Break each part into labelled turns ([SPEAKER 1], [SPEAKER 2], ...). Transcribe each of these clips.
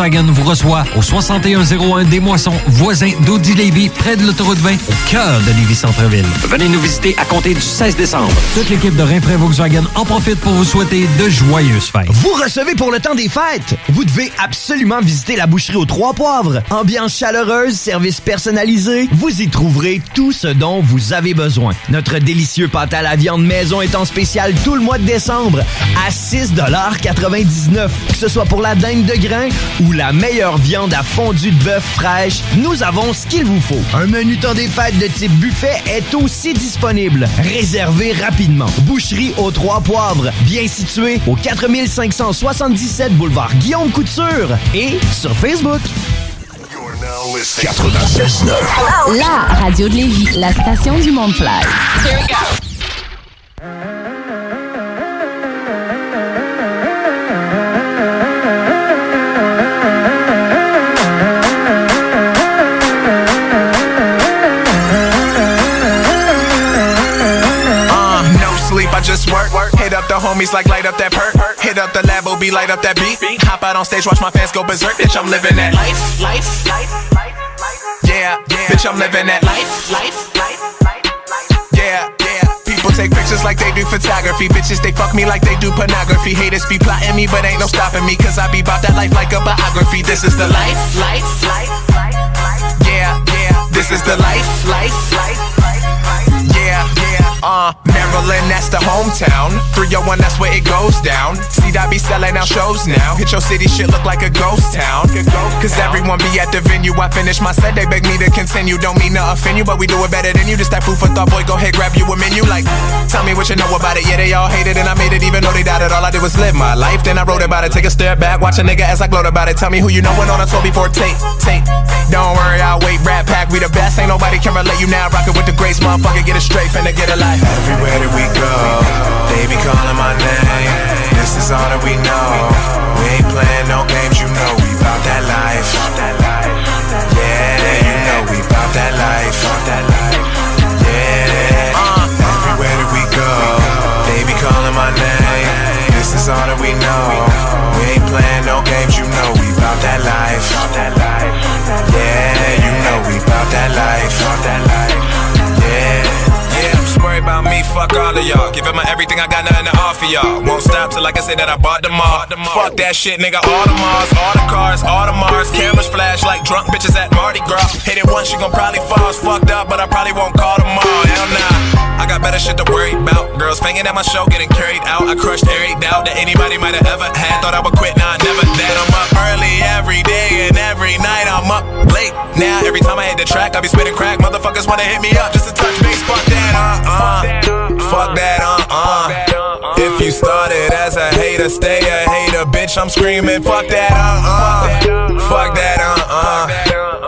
[SPEAKER 1] Volkswagen vous reçoit au 6101 des Moissons, voisin d'Audi Lévis, près de l'autoroute 20, au cœur de Lévis Centreville. Venez nous visiter à compter du 16 décembre. Toute l'équipe de Rinfraie Volkswagen en profite pour vous souhaiter de joyeuses fêtes.
[SPEAKER 2] Vous recevez pour le temps des fêtes. Vous devez absolument visiter la boucherie aux Trois Poivres. Ambiance chaleureuse, service personnalisé. Vous y trouverez tout ce dont vous avez besoin. Notre délicieux pâte à la viande maison est en spécial tout le mois de décembre à 6,99 Que ce soit pour la dinde de grain ou la meilleure viande à fondue de bœuf fraîche, nous avons ce qu'il vous faut. Un menu temps des fêtes de type buffet est aussi disponible. Réservez rapidement. Boucherie aux Trois Poivres, bien située au 4577 boulevard Guillaume Couture et sur Facebook.
[SPEAKER 3] 96.9.
[SPEAKER 4] La radio de Lévis, la station du monde
[SPEAKER 5] homies like light up that perk. Hit up the lab, be light up that beat. Hop out on stage, watch my fans go berserk. Bitch, I'm living that life, life, life. life, Yeah, yeah. Bitch, I'm living that life, life, life. life, life. Yeah, yeah. People take pictures like they do photography. Bitches, they fuck me like they do pornography. Haters be plotting me, but ain't no stopping me. Cause I be about that life like a biography. This is the life, life, life. life, life. Yeah, yeah. This is the life, life, life, life, life. Yeah, yeah. Uh, Maryland, that's the hometown. 301, that's where it goes down. See, I be selling out shows now. Hit your city, shit look like a ghost town. Cause everyone be at the venue. I finish my set, they beg me to continue. Don't mean to offend you, but we do it better than you. Just that food for thought, boy. Go ahead, grab you a menu. Like, tell me what you know about it. Yeah, they all hate it, and I made it even though they doubted. All I did was live my life. Then I wrote about it. Take a step back, watch a nigga as I gloat about it. Tell me who you know went on a tour before tape, tape. Don't worry, I'll wait. Rap pack, we the best. Ain't nobody can relate you now. Rockin' with the grace, motherfucker. Get it straight, finna get a
[SPEAKER 6] Everywhere that we go, they be calling my name. This is all that we know. We ain't playing no games, you know we bout that life. Yeah, you know we bout that life. Yeah, everywhere that we go, they be calling my name. This is all that we know. We ain't playing no games, you know we bout that life. Yeah, you know we bout that life.
[SPEAKER 5] About me, fuck all of y'all. Giving my everything, I got nothing to offer y'all. Won't stop till I can say that I bought them all. Fuck that shit, nigga. All the Mars, all the cars, all the Mars. Cameras flash like drunk bitches at Mardi Gras. Hit it once, you gon' probably fall. Fucked up, but I probably won't call them all. Hell nah. I got better shit to worry about. Girls fanging at my show, getting carried out. I crushed every doubt that anybody might have ever had. Thought I would quit, nah, never that. I'm up early every day and every night. I'm up late. Now every time I hit the track, I be spitting crack. Motherfuckers wanna hit me up just to touch base. Fuck that, uh uh. Fuck that, uh uh. If you started as a hater, stay a hater, bitch. I'm screaming, fuck that, uh uh. Fuck that, uh uh.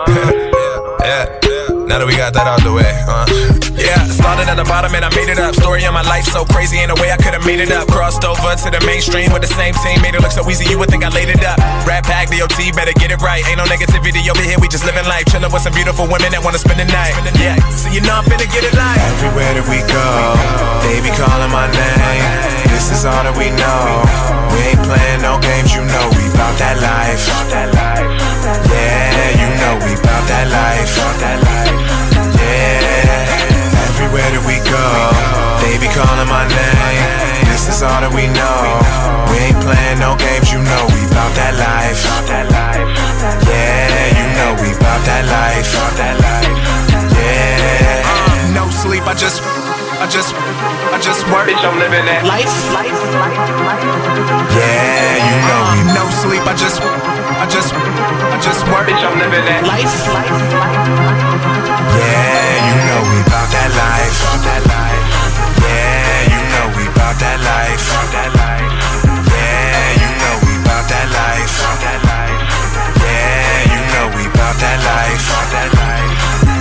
[SPEAKER 5] yeah, yeah. Now that we got that out the way, uh. Yeah, started at the bottom and I made it up. Story of my life so crazy in a way I could have made it up. Crossed over to the mainstream with the same team, made it look so easy you would think I laid it up. Rap pack, DOT, better get it right. Ain't no negativity over here, we just living life. Chilling with some beautiful women that wanna spend the night. Yeah, so you know I'm finna get it live.
[SPEAKER 6] Everywhere that we go, they be calling my name. This is all that we know. We ain't playing no games, you know we bout that life. Yeah, you know we bout that life. Where did we go, they be calling my name. This is all that we know. We ain't playing no games, you know we bout that life. Yeah, you know we bout that life. Yeah.
[SPEAKER 5] No sleep, I just, I just, I just work.
[SPEAKER 7] Bitch, I'm living that life, life, life, life.
[SPEAKER 6] Yeah, you know we no sleep, I just. I just, I just work.
[SPEAKER 7] Bitch, I'm living that life, life, life.
[SPEAKER 6] Yeah. Know we bout that life. Yeah, you know we bout that life. Yeah, you know we bout that life. Yeah, you know we bout that life.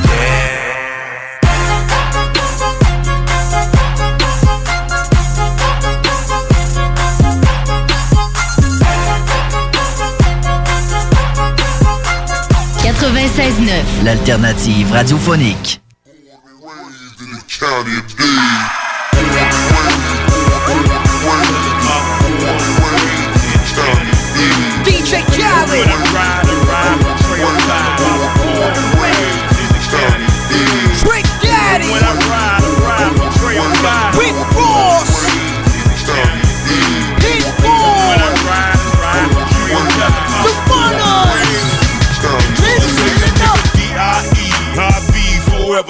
[SPEAKER 6] Yeah.
[SPEAKER 8] L'alternative radiophonique.
[SPEAKER 9] DJ Khaled.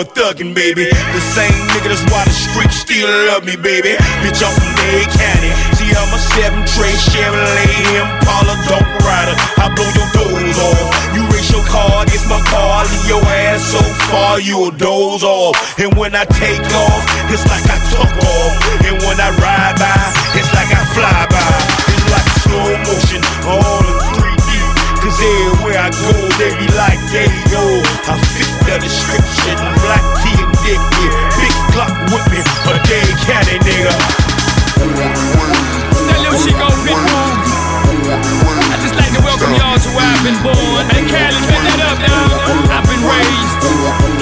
[SPEAKER 10] Forever thuggin', baby. The same nigga that's why the streets still love me, baby. Bitch, I'm from Dade County. See, I'm a seven tray Chevrolet Impala Dog Rider. I blow your doors off. You race your car against my car, leave your ass so far you'll doze off. And when I take off, it's like I took off. And when I ride by, it's like I fly by. It's like slow motion, all in 3D. Cause everywhere I go, they be like, you go. I fit the description, black tea and dick, yeah. Big clock me, a day candy nigga.
[SPEAKER 11] That little shit go Pitbull. I just like to welcome y'all to where I've been born. Hey, Cali, turn that up, y'all. I've been raised,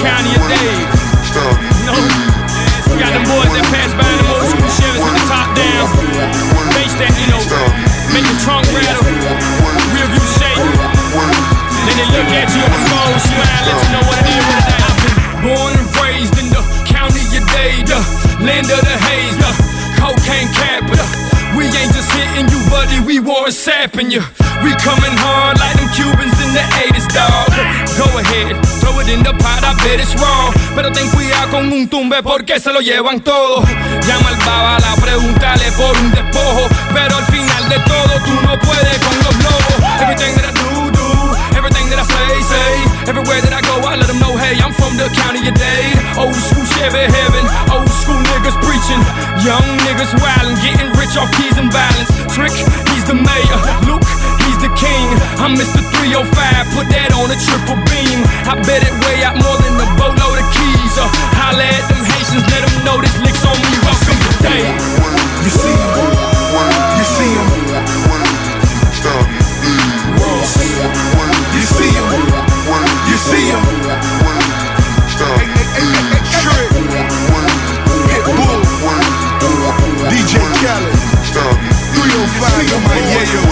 [SPEAKER 11] county of Dade. You know, we got them boys that pass by the land of the haze, the cocaine capital. We ain't just hitting you, buddy, we warring sapping you. We coming hard like them Cubans in the 80s, dog. Go ahead, throw it in the pot, I bet it's wrong. Pero ten cuidado con un tumbe porque se lo llevan todo. Llama al bala, pregúntale por un despojo. Pero al final de todo, tú no puedes con los lobos. Everything that I do, do. Everything that I say, say. Everywhere that I go, I let them know, hey, I'm from the county of Dade. Old school Chevy heaven. Old school niggas preaching. Young niggas wildin', getting rich off keys and violence. Trick, he's the mayor. Luke, he's the king. I'm Mr. 305, put that on a triple beam. I bet it way out more than a boatload of keys. Uh, holla at them Haitians, let them know this licks on me. Welcome to Dade.
[SPEAKER 10] You see him? You see him? You see him? 305 in my yayo.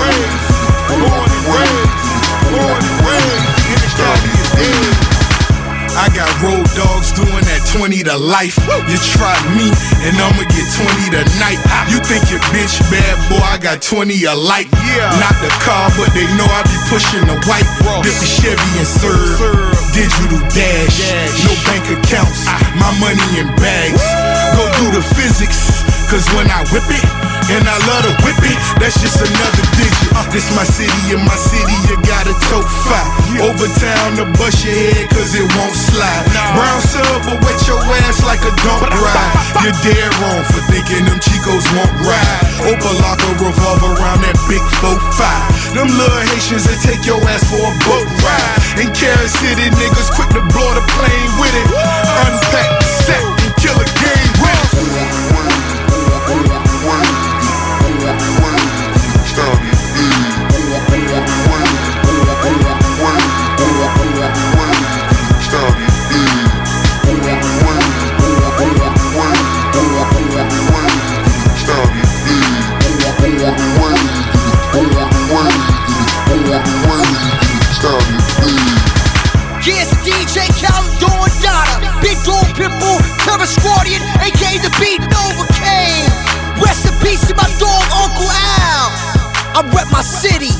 [SPEAKER 10] Born and raised. Born and raised in the county of Dade. I got road dogs doing that 20 to life. You try me, and I'ma get 20 tonight. You think your bitch bad, boy? I got 20 alike. Yeah. Not the car, but they know I be pushing the white. Dip the Chevy and serve. Digital dash. No bank accounts. My money in bags. Go do the physics. Cause when I whip it, and I love to whip it, that's just another digit. Uh, this my city, in my city, you gotta toe fight. Over town to bust your head, cause it won't slide. Brown sub, but wet your ass like a dump ride. You're dead wrong for thinking them Chicos won't ride. Open lock a revolver around that big 4-5. Them little Haitians that take your ass for a boat ride. In Carrot City, niggas quick to blow the plane with it. Unpack the set
[SPEAKER 9] Terror Squadian, aka the Beat Overcame. Rest in peace to my dog, Uncle Al. I rep my city,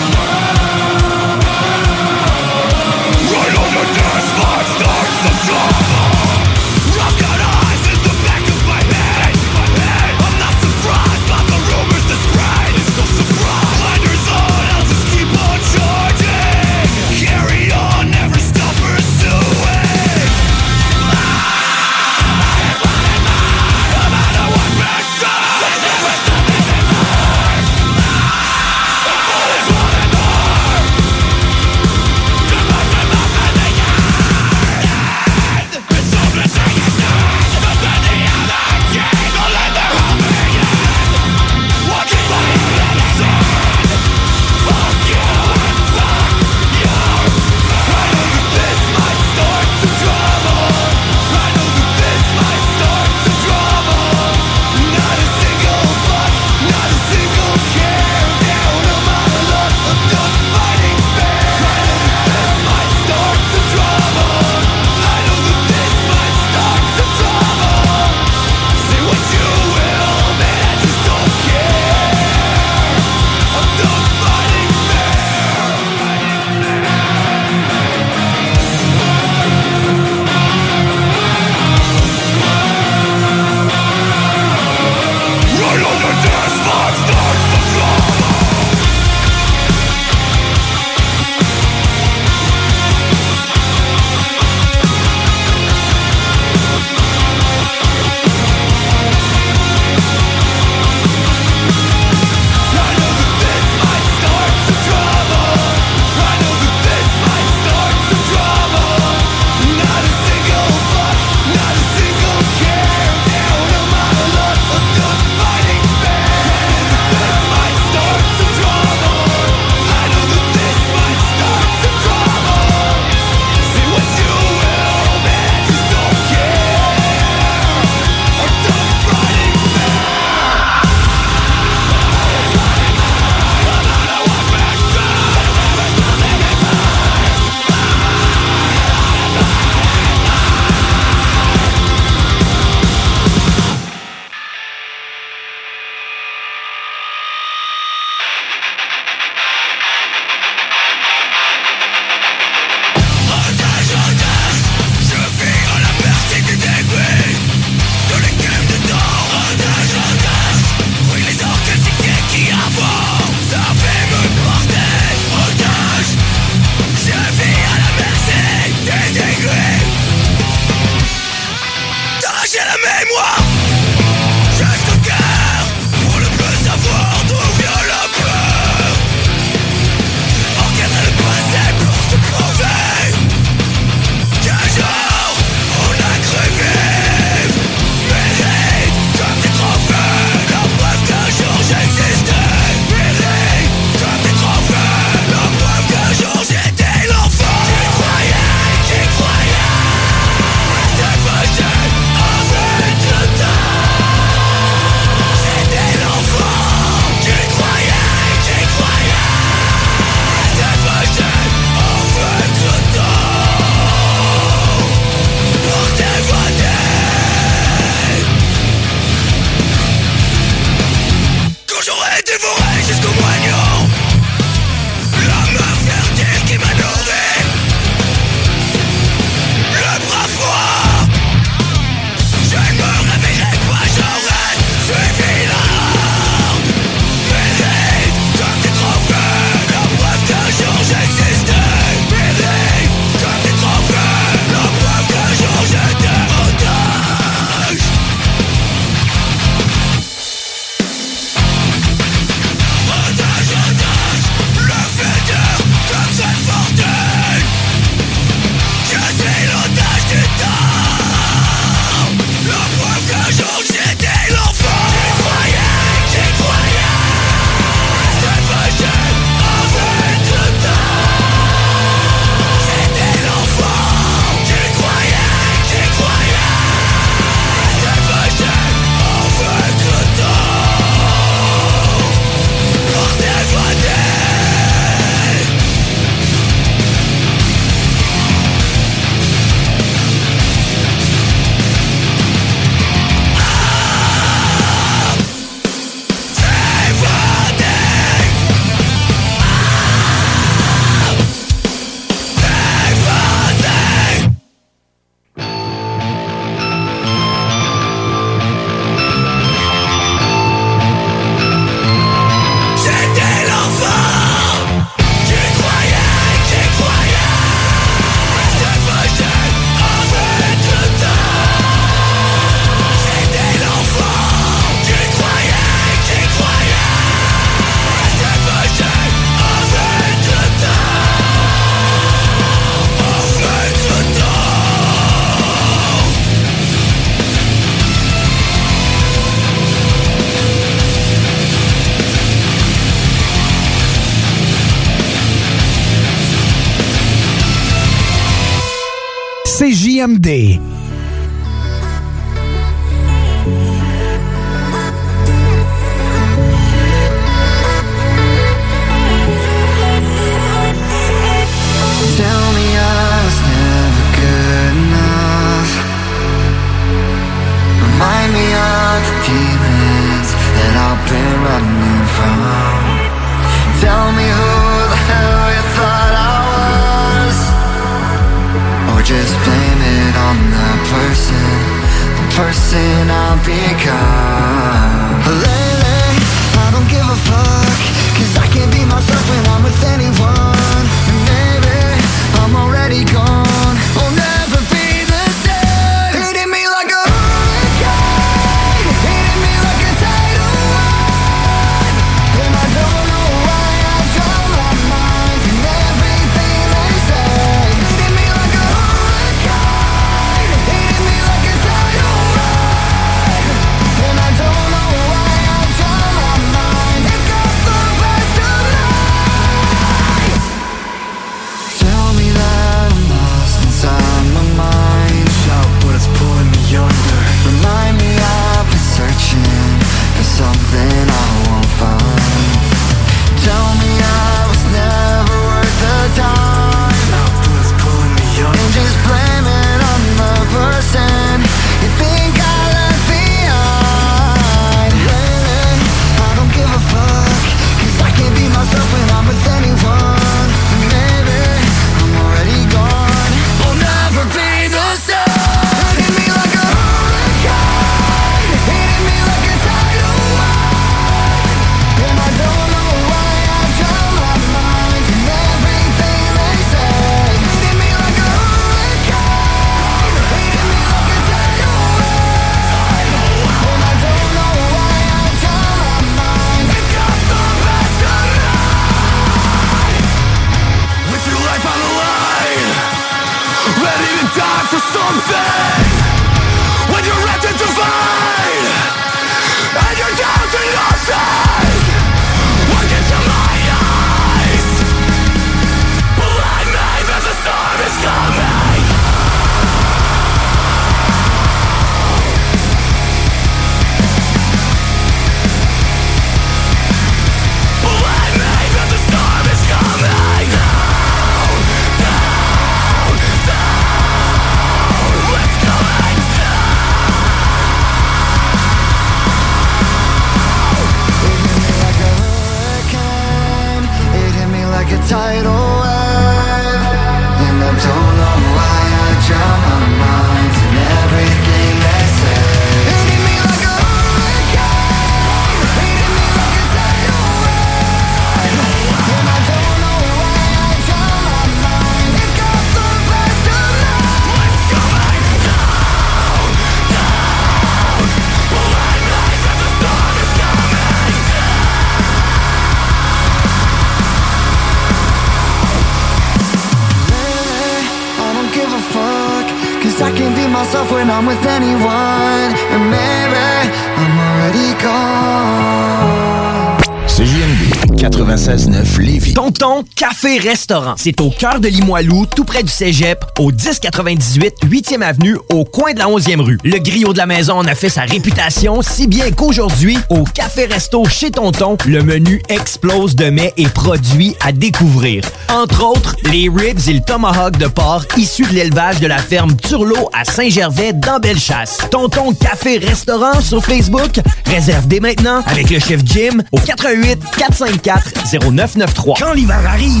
[SPEAKER 2] Café Restaurant. C'est au cœur de Limoilou, tout près du cégep, au 1098 8e avenue, au coin de la 11e rue. Le griot de la maison en a fait sa réputation, si bien qu'aujourd'hui, au Café Resto chez Tonton, le menu explose de mets et produits à découvrir. Entre autres, les ribs et le tomahawk de porc issus de l'élevage de la ferme Turlot à Saint-Gervais dans Bellechasse. Tonton Café Restaurant sur Facebook, réserve dès maintenant avec le chef Jim au 88 454 0993. Quand l'hiver arrive,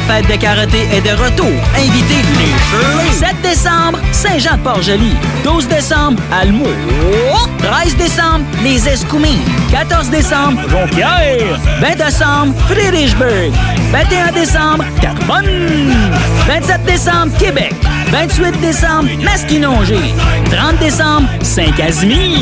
[SPEAKER 12] les fêtes de Caroté est de retour. Invité les 7 décembre, Saint-Jean-de-Port-Joli. 12 décembre, Almo. 13 décembre, les Escoumines. 14 décembre, Jonquière. 20 décembre, Friedrichsburg. 21 décembre, Carbonne. 27 décembre, Québec. 28 décembre, Masquinongé. 30 décembre, Saint-Casimir.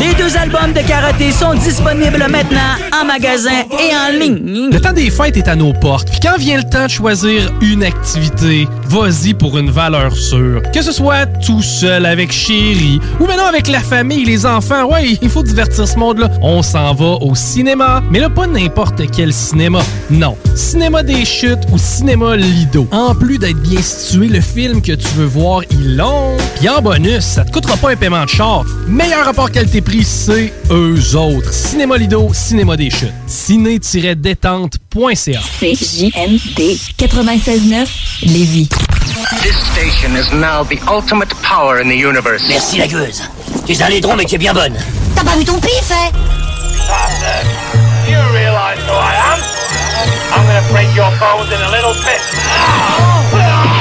[SPEAKER 12] Les deux albums de karaté sont disponibles maintenant en magasin et en ligne.
[SPEAKER 13] Le temps des fêtes est à nos portes. Puis quand vient le temps de choisir une activité, vas-y pour une valeur sûre. Que ce soit tout seul avec chérie ou maintenant avec la famille, les enfants, ouais, il faut divertir ce monde-là. On s'en va au cinéma, mais là pas n'importe quel cinéma. Non, cinéma des chutes ou cinéma Lido. En plus d'être bien situé, le film que tu veux voir, il long. Puis en bonus, ça te coûtera pas un paiement de char. Meilleur rapport qualité-prix, c'est eux autres. Cinéma Lido, cinéma des chutes. Ciné-détente.ca.
[SPEAKER 14] CJMD 96.9 Lévis.
[SPEAKER 15] This station is now the ultimate power in the universe.
[SPEAKER 16] Merci la gueuse. Tu es un laidron mais tu es bien bonne.
[SPEAKER 17] T'as pas vu ton pif, hein
[SPEAKER 18] You realize who I am? I'm gonna break your bones in a little bit.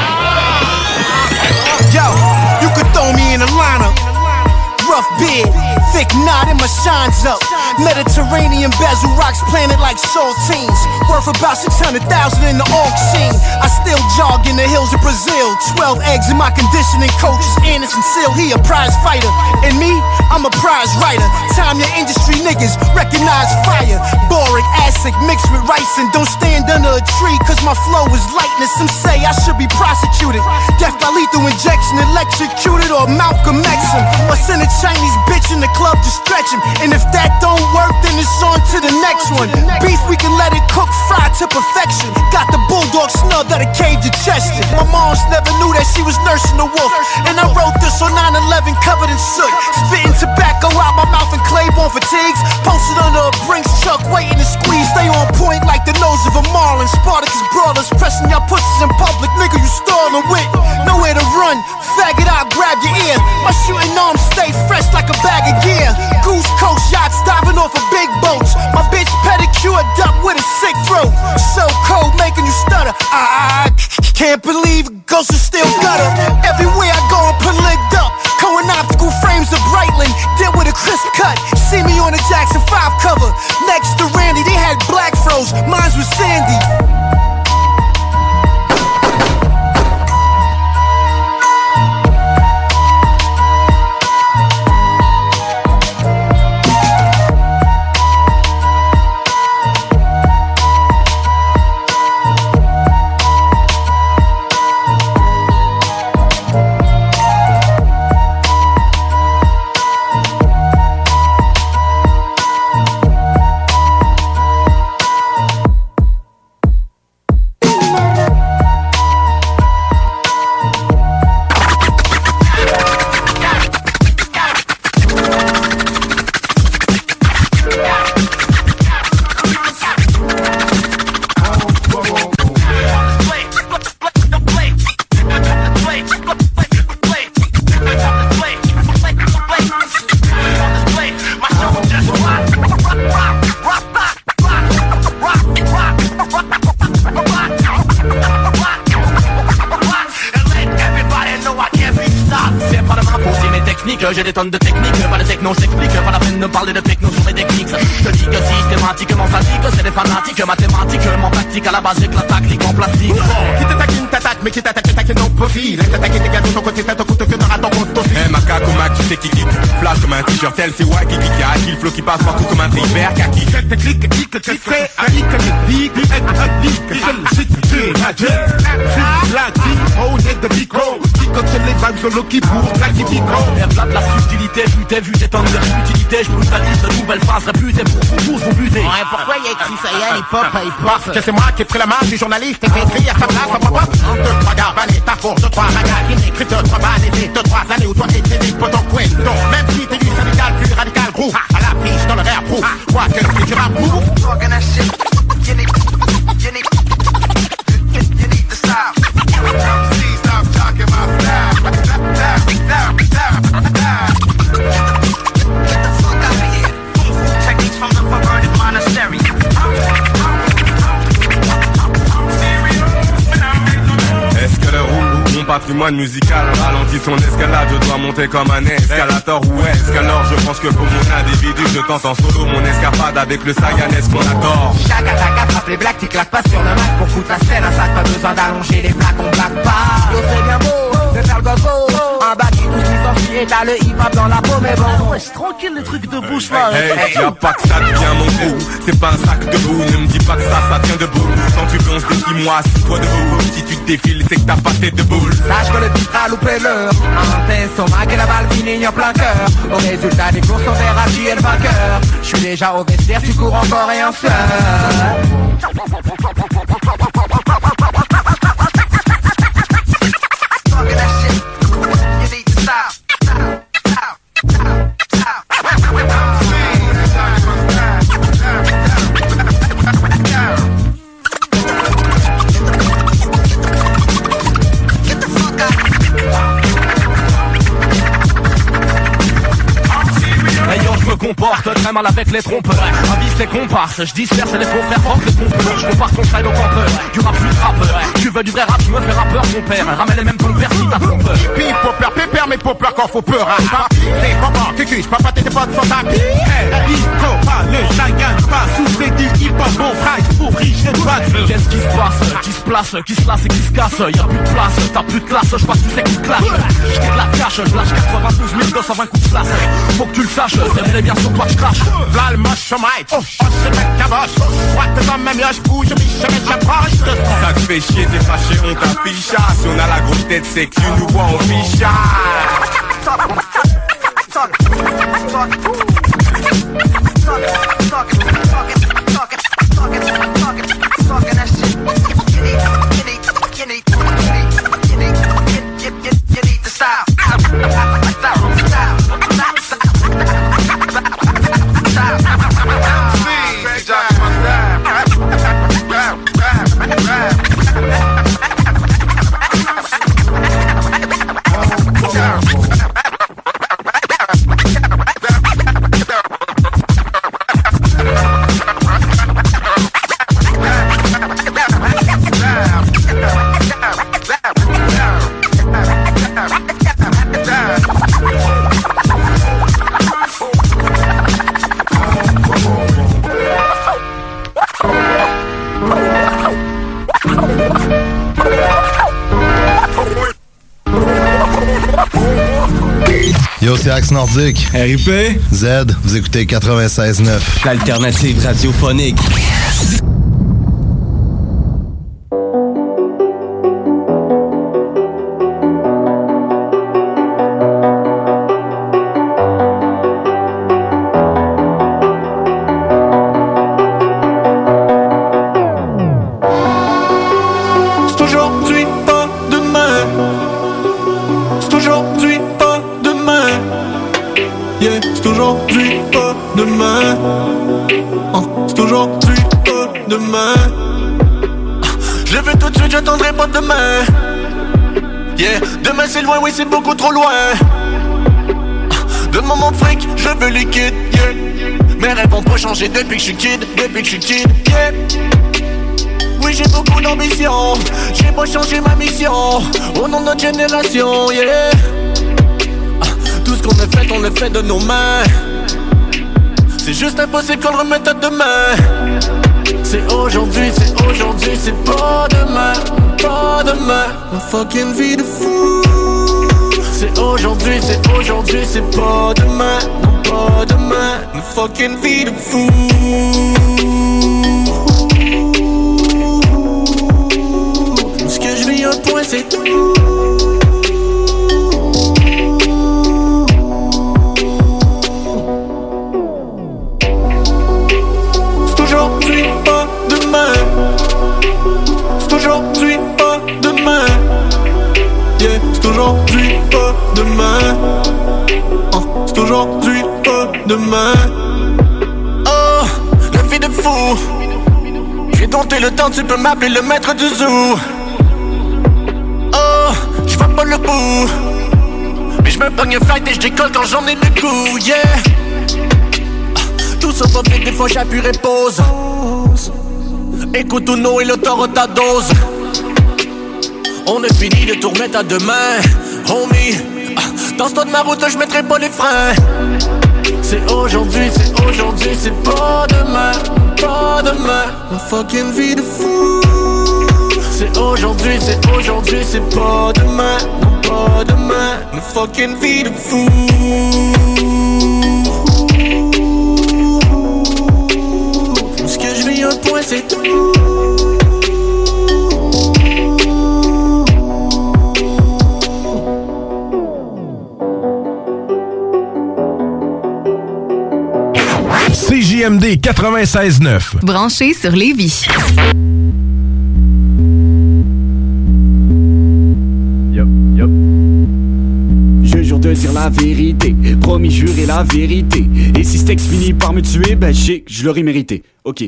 [SPEAKER 9] Beard, thick knot in my shines up. Mediterranean bezel rocks planted like saltines. Worth about 600,000 in the auction. I still jog in the hills of Brazil. 12 eggs in my conditioning coach is Anderson Seal. He a prize fighter. And me, I'm a prize writer. Time your industry niggas recognize fire. Boric acid mixed with rice and don't stand under a tree cause my flow is lightness. Some say I should be prosecuted. Death by lethal injection, electrocuted or Malcolm X. Or send a Chinese bitch in the club to stretch him. And if that don't work, then it's on to the next one. Beef, we can let it cook, fry to perfection. Got the bulldog snub that a cave digested. My mom's never knew that she was nursing a wolf. And I wrote this on 9-11 covered in soot. Spitting tobacco out my mouth and Claiborne fatigues. Posted under a Brinks truck, waiting to squeeze. Stay on point like the nose of a marlin. Spartacus brawlers pressing your pussies in public. Nigga, you stalling with. Nowhere to run. Faggot, I'll grab your ear. My shooting arms stay fresh like a bag of gear. Goose coast yachts diving off of big boats. My bitch pedicured up with a sick throat. So cold, making you stutter. I, I can't believe ghosts are still gutter. Everywhere I go, I'm licked up. Cohen optical frames of Breitling, did with a crisp cut. See me on a Jackson 5 cover. Next to Randy, they had black froze. Mine's was Sandy.
[SPEAKER 19] La base, la tactique en plastique.
[SPEAKER 20] Qui t'attaque, t'attaque, mais qui t'attaque, t'attaque, non profil. T'attaque, t'es gâteaux, ton côté, ça te coûte que t'auras ton compte aussi.
[SPEAKER 21] Eh, macaque ou mac, tu sais qui kick, flash comme un t-shirt, tel c'est wacky qui qui le flow qui passe partout comme un trivert, kaki.
[SPEAKER 20] Que c'est, un clic, que dit, que c'est, un clic, que c'est, le shit, c'est, la la oh, net de micro, qui coche les vagues sur le qui pour, la qui micro.
[SPEAKER 19] Là de la subtilité, t'es vu, j'ai tant de futilité, je brutalise de nouvelles phases réputées pour vous tous vous buter.
[SPEAKER 17] Ouais, pourquoi il y a écrit ça y est, hip-hop, hip-hop?
[SPEAKER 20] Parce que c'est moi qui ai pris la main du journaliste et qui écrit à sa place, pop, pop, un, deux, trois gars, vanné, ta fourche, deux, trois magazines, écrit deux, trois balles, et deux, trois années où toi t'es t'es pour ton coin. Donc, même si t'es du syndical plus radical, groupe, à l'affiche, dans le proof, quoi que tu m'approuves. Talking
[SPEAKER 21] patrimoine musical ralentit son escalade, je dois monter comme un escalator ou escalor. Je pense que pour mon individu, je tente en solo mon escapade avec le Sayanès qu'on a tort.
[SPEAKER 20] Chaque attaque attrape les blagues, tu claques pas sur le Mac pour foutre la scène, un sac, pas besoin d'allonger les plaques, on blague pas. Yo, c'est bien beau, de faire le gogo, un bac ce qui et t'as le hip-hop dans la peau, mais bon.
[SPEAKER 17] Ouais, c'est tranquille le truc de bouche là.
[SPEAKER 21] Hey, y'a pas que ça devient mon trou C'est pas un sac de boue, ne me dis pas que ça, ça tient debout. Quand tu danses, défie-moi, assis-toi debout. Si tu te défiles, c'est que t'as pas tête de boule.
[SPEAKER 20] Sache que le titre a loupé l'heure. Un estomac et la balle finit en plein cœur. Au résultat des courses, on verra qui est le vainqueur. Je suis déjà au vestiaire, tu cours encore et en sueur
[SPEAKER 19] mal avec les trompeurs. Avise les comparses, je disperse les faux frères forts les trompeurs Je compare ton style au campeur, du rap plus rappeur. Tu veux du vrai rap, tu me fais rappeur ton père. Ramène les mêmes père si t'as trompeur
[SPEAKER 20] Hippie, popper, pépère, mais popper quand faut peur hein. C'est papa, cucu, papa t'étais pas de son tapis Hey, disco, pas le Shangan, pas sous les dit hip-hop, bon price, pour riche et droite
[SPEAKER 19] Qu'est-ce qui se passe, qui se place, qui se lasse et qui se casse? Y'a plus de place, t'as plus de classe, je que tu sais qui se clash Je la cache, je lâche 92 220 coups de slash Faut que tu le saches, c'est bien sur toi je crache
[SPEAKER 20] V'là le moche au mic, oh, c'est mec caboche Droite même je bouge, je je j'approche de
[SPEAKER 21] Ça te fait chier, t'es fâché, on t'affiche Si on a la grosse tête, c'est que tu nous vois en ficha
[SPEAKER 22] c'est Axe Nordique. RIP. Z, vous écoutez 96.9.
[SPEAKER 23] L'alternative radiophonique.
[SPEAKER 24] Oui, c'est beaucoup trop loin. Donne-moi mon fric, je veux liquide. Mes rêves ont pas changé depuis que je suis kid, depuis que je suis kid. Oui, j'ai beaucoup d'ambition. J'ai pas changé ma mission. Au nom de notre génération, yeah. Ah, Tout ce qu'on a fait, on le fait de nos mains. C'est juste impossible qu'on le remette à demain. C'est aujourd'hui, c'est aujourd'hui, c'est pas demain. Pas demain. Ma fucking vie de fou. C'est aujourd'hui, c'est aujourd'hui, c'est pas demain. Non, pas demain. Ma fucking vie de fou. Ce que je vis un point c'est tout demain Oh, c'est aujourd'hui pas demain Oh, la vie de fou j'ai dompté le temps, tu peux m'appeler le maître du zoo. Oh, je vois pas le bout. Mais je me pogne fight et je décolle quand j'en ai le goût, yeah. Ah, Tout sauf fait, des fois j'appuie pause. Écoute Uno et le ta dose.
[SPEAKER 25] On a fini de tout remettre à demain, homie. Ah, Dans ce de ma route, je mettrai pas les freins. C'est aujourd'hui, c'est aujourd'hui, c'est pas demain, pas demain. Ma fucking vie de fou. C'est aujourd'hui, c'est aujourd'hui, c'est pas demain, non pas demain. Ma fucking vie de fou. Ce que je vis un point, c'est tout?
[SPEAKER 26] CJMD 96.9.
[SPEAKER 4] Branché sur Lévis.
[SPEAKER 27] Je jure de dire la vérité, promis jurer la vérité. Et si ce texte finit par me tuer, ben je sais que je l'aurais mérité. Ok,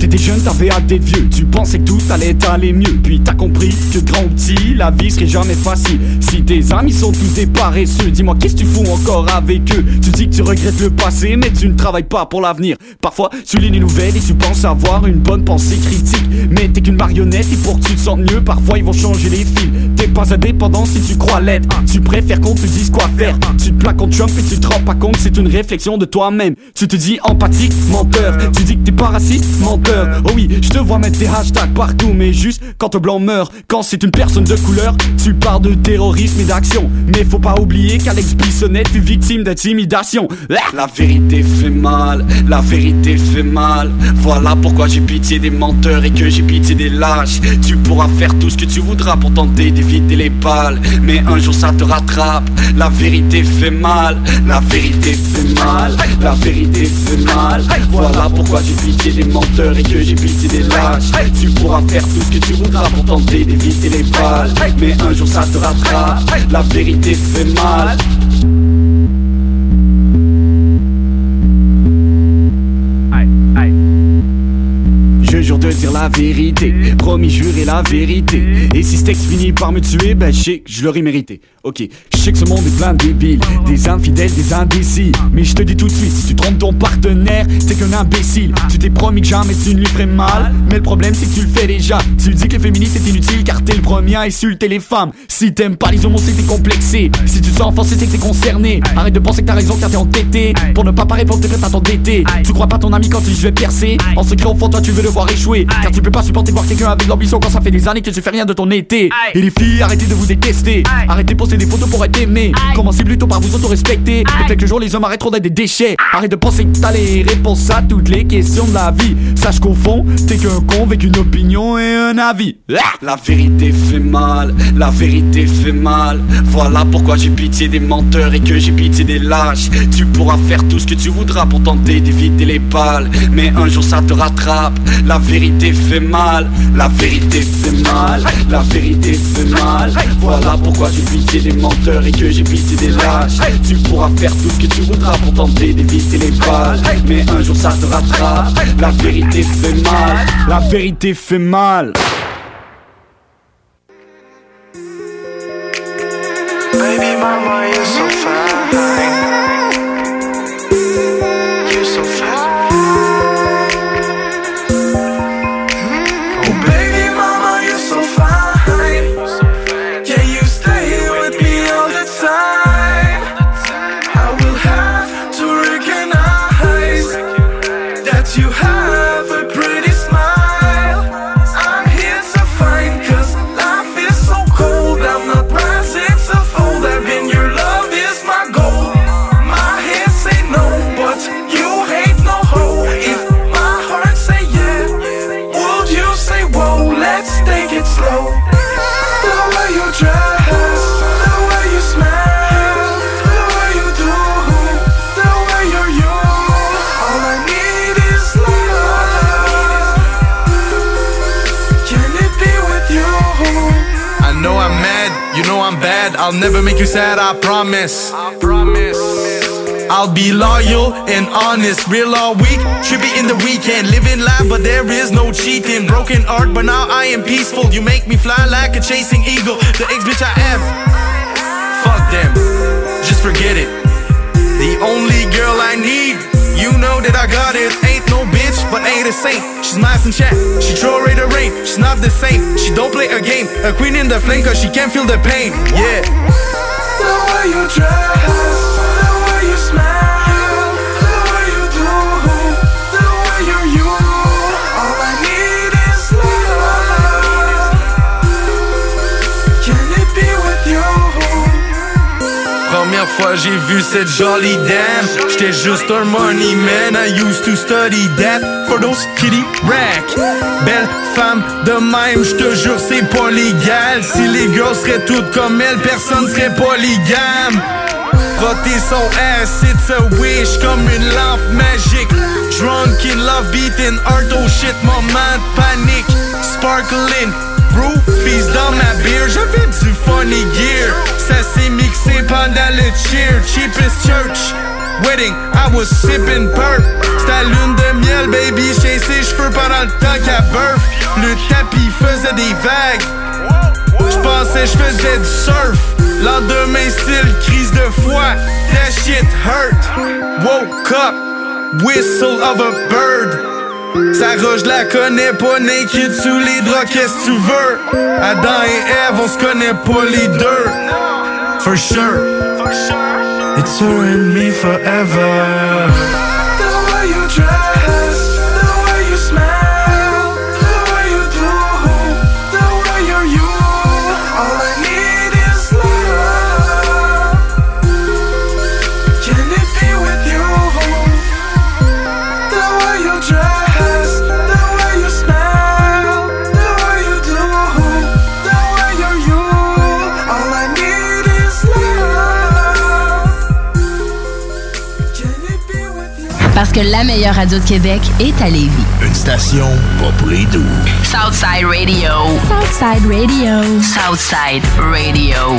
[SPEAKER 27] t'étais jeune, t'avais hâte d'être vieux. Tu pensais que tout allait aller mieux. Puis t'as compris que grand petit, la vie serait jamais facile. Si tes amis sont tous des paresseux, dis-moi qu'est-ce que tu fous encore avec eux? Tu dis que tu regrettes le passé, mais tu ne travailles pas pour l'avenir. Parfois, tu lis les nouvelles et tu penses avoir une bonne pensée critique. Mais t'es qu'une marionnette et pour que tu te sentes mieux, parfois ils vont changer les fils. Pas indépendant si tu crois l'être. Tu préfères qu'on te dise quoi faire. Tu te plaques contre Trump et tu te rends pas compte c'est une réflexion de toi-même. Tu te dis empathique, menteur. Tu dis que t'es pas raciste, menteur. Oh oui, je te vois mettre des hashtags partout, mais juste quand un blanc meurt, quand c'est une personne de couleur, tu parles de terrorisme et d'action. Mais faut pas oublier qu'Alex Bissonnette fut victime d'intimidation. La vérité fait mal, la vérité fait mal. Voilà pourquoi j'ai pitié des menteurs et que j'ai pitié des lâches. Tu pourras faire tout ce que tu voudras pour tenter d'éviter mais un jour ça te rattrape. La vérité fait mal, la vérité fait mal, la vérité fait mal. Voilà pourquoi j'ai pitié des menteurs et que j'ai pitié des lâches. Tu pourras faire tout ce que tu voudras pour tenter d'éviter les balles, mais un jour ça te rattrape. La vérité fait mal. La vérité, promis jurer la vérité. Et si ce texte finit par me tuer, ben que je l'aurais mérité. Ok, je sais que ce monde est plein de débiles, des infidèles, des indécis. Mais je te dis tout de suite, si tu trompes ton partenaire, t'es qu'un imbécile. Tu t'es promis que jamais tu ne lui ferais mal, mais le problème c'est que tu le fais déjà. Tu dis que le féminisme est inutile car t'es le premier à insulter les femmes. Si t'aimes pas les homos, c'est que t'es complexé. Si tu sens enfoncé, c'est que t'es concerné. Arrête de penser que t'as raison car t'es entêté. Pour ne pas paraître pour t'es prêt à t'endetter. Tu crois pas ton ami quand dit je vais percer. En secret au fond, toi tu veux le voir échouer. Car tu peux pas supporter voir quelqu'un avec l'ambition quand ça fait des années que tu fais rien de ton été. Et les filles, arrêtez de vous détester. Arrêtez de poster des photos pour être aimé. Commencez plutôt par vous auto-respecter. Peut-être que le jour les hommes arrêteront d'être des déchets. Arrête de penser que t'as les réponses à toutes les questions de la vie. Sache qu'au fond, t'es qu'un con avec une opinion et un avis. La vérité fait mal, la vérité fait mal. Voilà pourquoi j'ai pitié des menteurs et que j'ai pitié des lâches. Tu pourras faire tout ce que tu voudras pour tenter d'éviter les balles. Mais un jour ça te rattrape. La vérité fait mal, la vérité fait mal, la vérité fait mal. Voilà pourquoi j'ai pitié des menteurs et que j'ai pitié des lâches. Tu pourras faire tout ce que tu voudras pour tenter d'éviter les balles. Mais un jour ça te rattrape. La vérité fait mal, la vérité fait mal.
[SPEAKER 24] Baby mama, you're
[SPEAKER 10] never make you sad, I promise. I promise. I'll be loyal and honest, real all week, trippy in the weekend, living life, but there is no cheating. Broken art, but now I am peaceful. You make me fly like a chasing eagle. The ex bitch I am, fuck them, just forget it. The only girl I need, know that I got it. Ain't no bitch, but ain't a saint. She's nice and chat. She throw away the rain. She's not the same. She don't play a game. A queen in the flame cause she can't feel the pain. Yeah.
[SPEAKER 28] The way you dress,
[SPEAKER 10] fois j'ai vu cette jolie dame. J'étais juste un money man I used to study that. For those kitty rack. Belle femme de même J'te jure c'est pas légal. Si les gars seraient toutes comme elle Personne serait polygame Frotter son ass, it's a wish Comme une lampe magique. Drunk in love, beating heart Oh shit, moment de panique. Sparkling Roofies dans ma bière J'avais du funny gear. Ça s'est pendant le cheer Cheapest church. Wedding, I was sipping perp C'était lune de miel, baby J'ai ses cheveux pendant le temps qu'à birth Le tapis faisait des vagues. J'pensais j'faisais du surf. Lendemain style crise de foi. That shit hurt. Woke up Whistle of a bird. Sa roche la connaît pas naked sous les draps qu'est-ce tu veux? Adam et Ève on se connaît pas les deux For sure. For sure. It's her and me forever.
[SPEAKER 28] The way you dress,
[SPEAKER 14] Parce que la meilleure radio de Québec est à Lévis.
[SPEAKER 22] Une station pas pour les doux.
[SPEAKER 14] Southside Radio. Southside Radio. Southside Radio.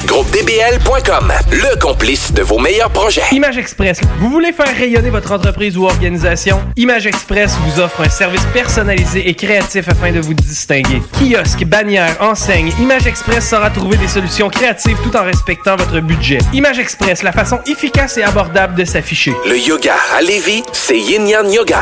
[SPEAKER 29] GroupeDBL.com, le complice de vos meilleurs projets.
[SPEAKER 13] Image Express. Vous voulez faire rayonner votre entreprise ou organisation? Image Express vous offre un service personnalisé et créatif afin de vous distinguer. Kiosque, bannière, enseigne, Image Express saura trouver des solutions créatives tout en respectant votre budget. Image Express, la façon efficace et abordable de s'afficher.
[SPEAKER 29] Le yoga à Lévis, c'est Yin Yang Yoga.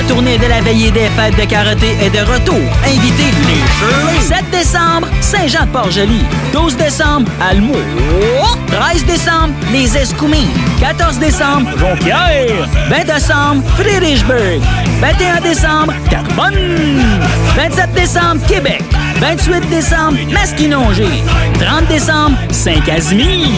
[SPEAKER 30] La tournée de la veillée des fêtes de karaté est de retour. Invitez les Shirley. 7 décembre, Saint-Jean-de-Port-Joli. 12 décembre, Almo. 13 décembre, les Escoumins. 14 décembre, Jonquière. 20 décembre, Friedrichsburg. 21 décembre, Carbonne. 27 décembre, Québec. 28 décembre, Masquinongé. 30 décembre, Saint-Casimir.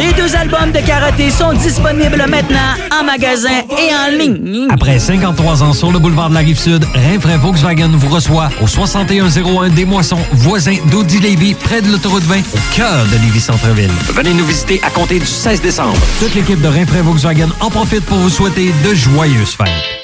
[SPEAKER 30] Les deux albums de karaté sont disponibles maintenant en magasin et en ligne.
[SPEAKER 1] Après 53 ans sur le boulevard de la Rive-Sud, Rinfraie Volkswagen vous reçoit au 6101 des Moissons, voisin d'Audi Lévis, près de l'autoroute 20, au cœur de Lévis-Centreville. Venez nous visiter à compter du 16 décembre. Toute l'équipe de Rinfraie Volkswagen en profite pour vous souhaiter de joyeuses fêtes.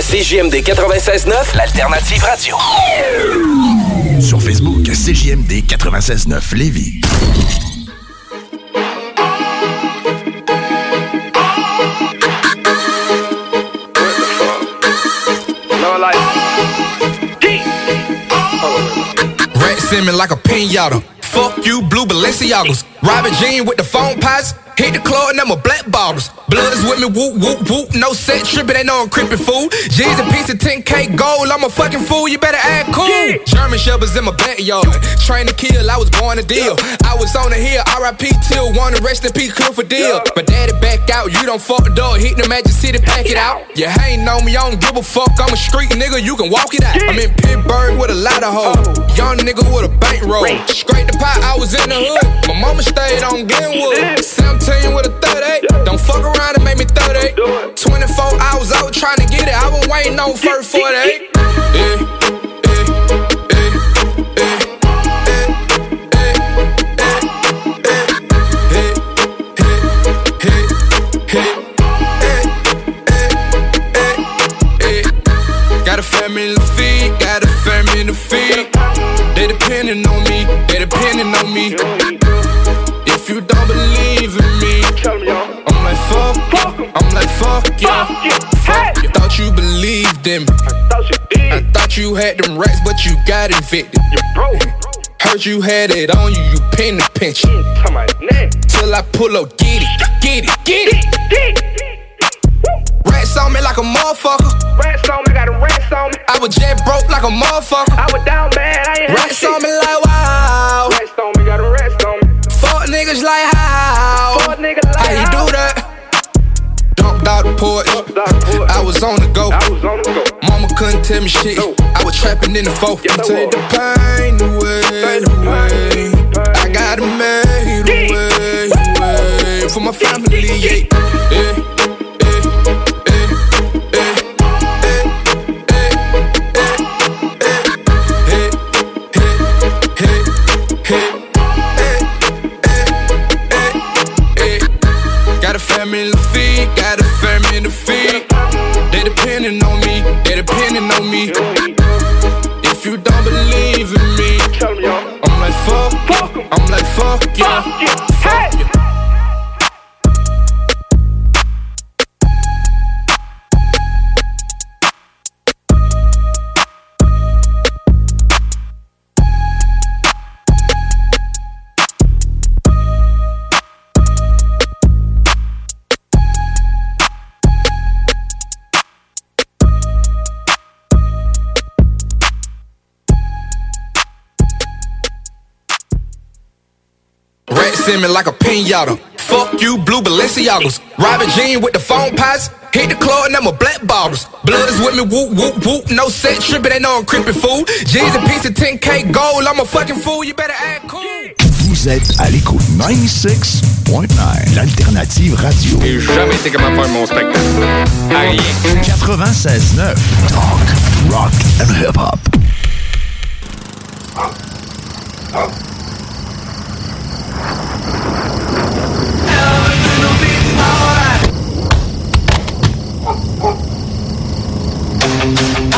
[SPEAKER 31] À CJMD 96.9, l'alternative radio.
[SPEAKER 32] Sur Facebook, CJMD 96.9 Lévis.
[SPEAKER 5] Rat Simmons like a pinata. Fuck you, blue Balenciagas. Robert Jean with the phone pots. Hit the club and I'm a black bottles. Blood is with me, whoop, whoop, whoop. No set tripping, they know I'm fool. G's a piece of 10K gold. I'm a fucking fool, you better act cool. German Shepherds in my backyard. Train to kill, I was born to deal. I was on the hill, RIP till one, rest in peace, cool for deal. My daddy back out, you don't fuck the dog. Hit the Magic City, pack it out. You hating on me, I don't give a fuck. I'm a street nigga, you can walk it out. I'm in Pittsburgh with a lot of hoes. Oh. Young nigga with a bankroll. Scrape the pot, I was in the hood. My mama stayed on Glenwood. 17 with a 38. Don't fuck around and make me 38. 24 hours, I was trying to get it. I been waiting on first 48. Yeah. You had them racks, but you got evicted. Heard you had it on you, you pin the pinch. Till I pull up, get it, get it, get it. Rats on me like a motherfucker. Rats on me, got a rats on me. I was jet broke like a motherfucker. I was down bad, I ain't Rats on me like wow. Rats on me, got a rats on me. Fuck niggas like how? I was on the go. Mama couldn't tell me shit. I was trapping in the four. Take the pain away, away. I got it made away, away. For my family, yeah. Depending on me, they depending on me. If you don't believe in me, I'm like fuck, I'm like fuck yeah. in me like a pinata. Fuck you, blue Balenciagas. Robert Jean with the phone pots. Hit the club and I'm a black bottles. Blood is with me, whoop, whoop, whoop. No set tripping, ain't no creepy fool. G's a piece of 10K gold, I'm a fucking fool, you better act cool.
[SPEAKER 33] Vous êtes à l'écoute 96.9, l'alternative radio.
[SPEAKER 32] J'ai jamais été capable de faire mon spectacle. À rien.
[SPEAKER 33] 96.9, talk, rock and hip-hop.
[SPEAKER 28] Ah. Ah.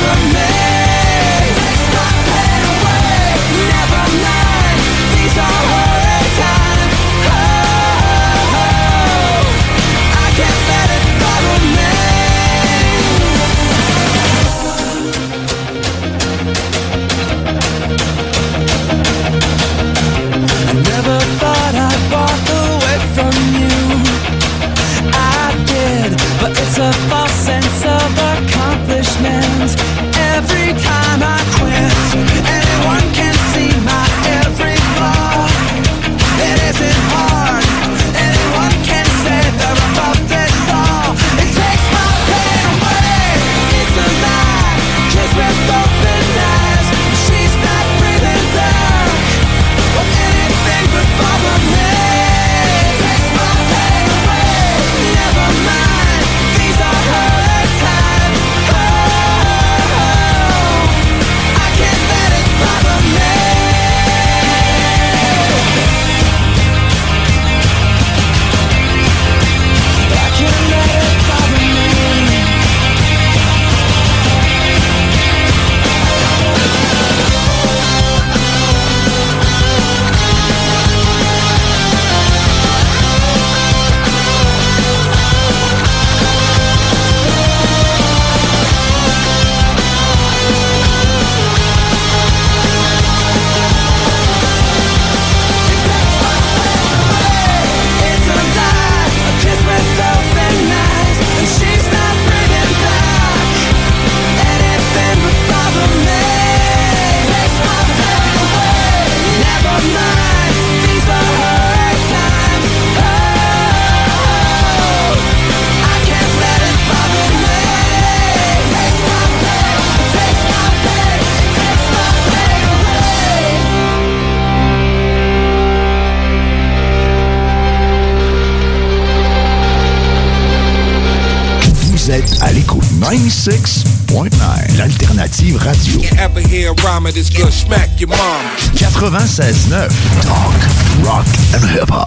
[SPEAKER 28] the night time
[SPEAKER 5] of smack your mom.
[SPEAKER 33] 96.9 Talk, rock and hip-hop.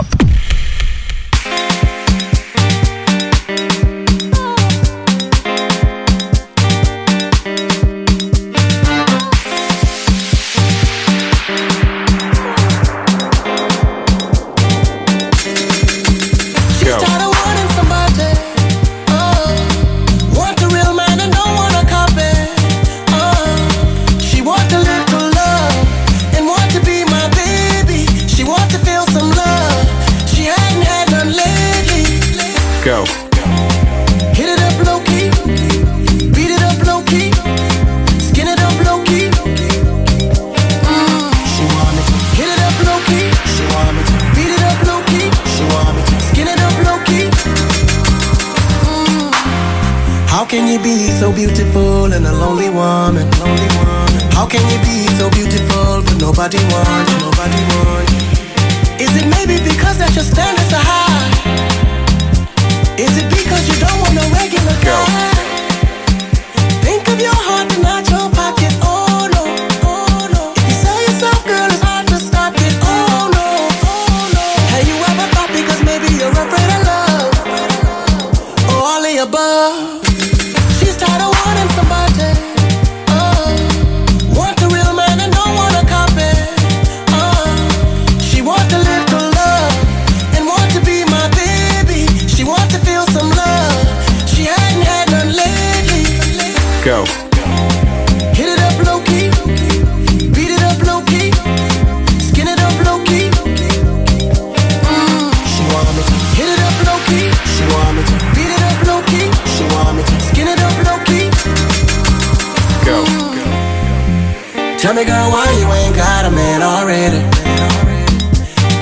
[SPEAKER 33] Tell me, girl, why you ain't got a man already?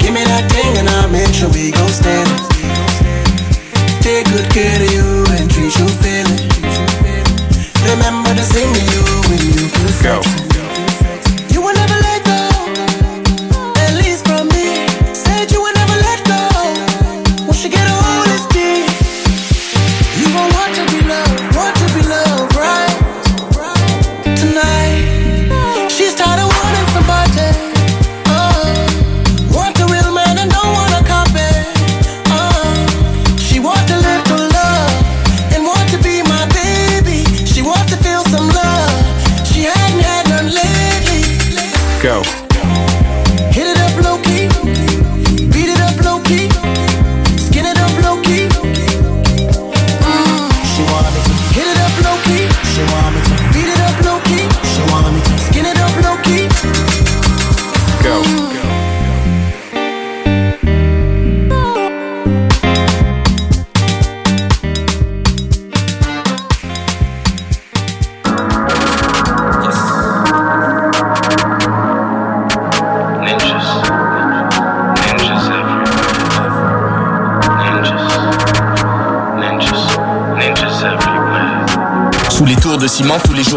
[SPEAKER 33] Give me that thing and I'll make sure we go steady. Take good care of you and treat you fairly. Remember to sing to you when you feel
[SPEAKER 34] Go.
[SPEAKER 33] sexy.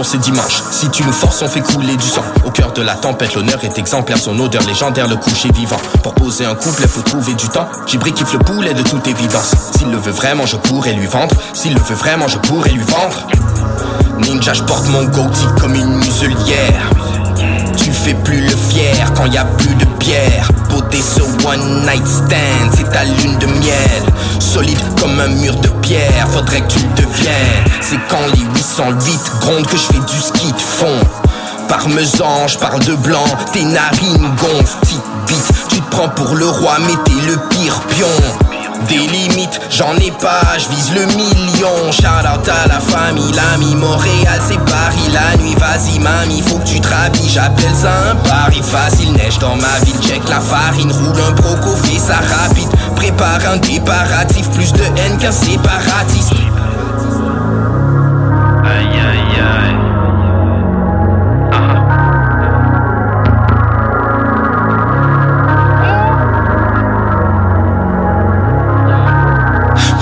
[SPEAKER 35] C'est dimanche. Si tu nous forces, on fait couler du sang. Au cœur de la tempête, l'honneur est exemplaire. Son odeur légendaire, le coucher vivant. Pour poser un couple, faut trouver du temps. Gibri kiffe le poulet de toute évidence. S'il le veut vraiment, je pourrais lui vendre. S'il le veut vraiment, je pourrais lui vendre. Ninja, je porte mon goatee comme une muselière. Tu fais plus le fier quand y a plus de bière. Beauté ce one night stand, c'est ta lune de miel. Solide comme un mur de pierre, faudrait que tu le deviennes. C'est quand les 808 grondent que je fais du ski de fond. Parmesan, je parle de blanc, tes narines gonflent, petite bite. Tu te prends pour le roi, mais t'es le pire pion. Des limites, j'en ai pas, je vise le million. Shout out à la famille, l'ami Montréal, c'est Paris. La nuit, vas-y, mamie, faut que tu te. J'appelle ça un pari facile. Neige dans ma ville, check la farine. Roule un broco, fais ça rapide. Prépare un préparatif, plus de haine qu'un séparatiste.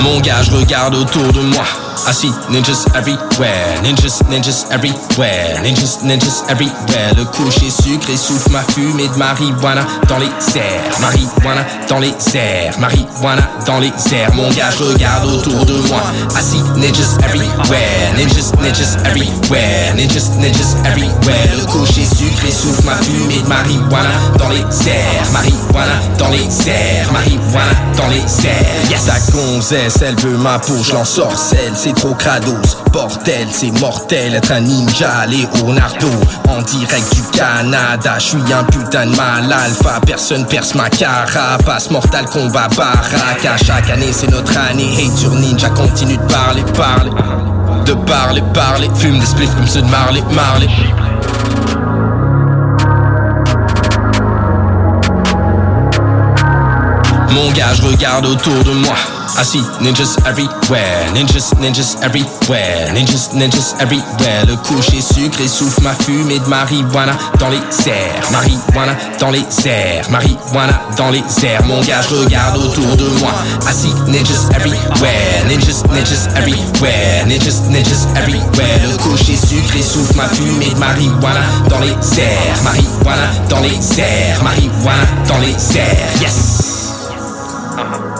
[SPEAKER 35] Mon gars, je regarde autour de moi. I see ninjas everywhere, ninjas, ninjas everywhere, ninjas, ninjas everywhere. Le coucher sucré souffle ma fumée de marijuana dans les airs, marijuana dans les airs, marijuana dans les airs. Mon gars, je regarde autour de moi. I see ninjas everywhere, ninjas, ninjas everywhere, ninjas, ninjas everywhere. Le coucher sucré souffle ma fumée de marijuana dans les airs, marijuana dans les airs, marijuana dans les airs. Yes, sa gonzesse, elle veut ma peau, je l'en sorcelle, c'est trop crados. Bordel, c'est mortel, être un ninja, Leonardo. En direct du Canada, je suis un putain de mal alpha, personne perce ma carapace. Mortal combat baraque, à chaque année c'est notre année. Hey, sur ninja, continue de parler, parler. De parler, parler, fume des spliffs comme ceux de Marley, Marley. Mon gars, je regarde autour de moi. I see ninjas everywhere, ninjas, ninjas everywhere, ninjas, ninjas everywhere. Le coucher sucré souffle ma fumée de marijuana dans les airs, marijuana dans les airs, marijuana dans les airs. Mon gars, je regarde autour de moi. I see ninjas everywhere, ninjas, ninjas everywhere, ninjas, ninjas everywhere. Le coucher sucré souffle ma fumée de marijuana dans les airs, marijuana dans les airs, marijuana dans les airs. Yes.
[SPEAKER 36] Uh-huh.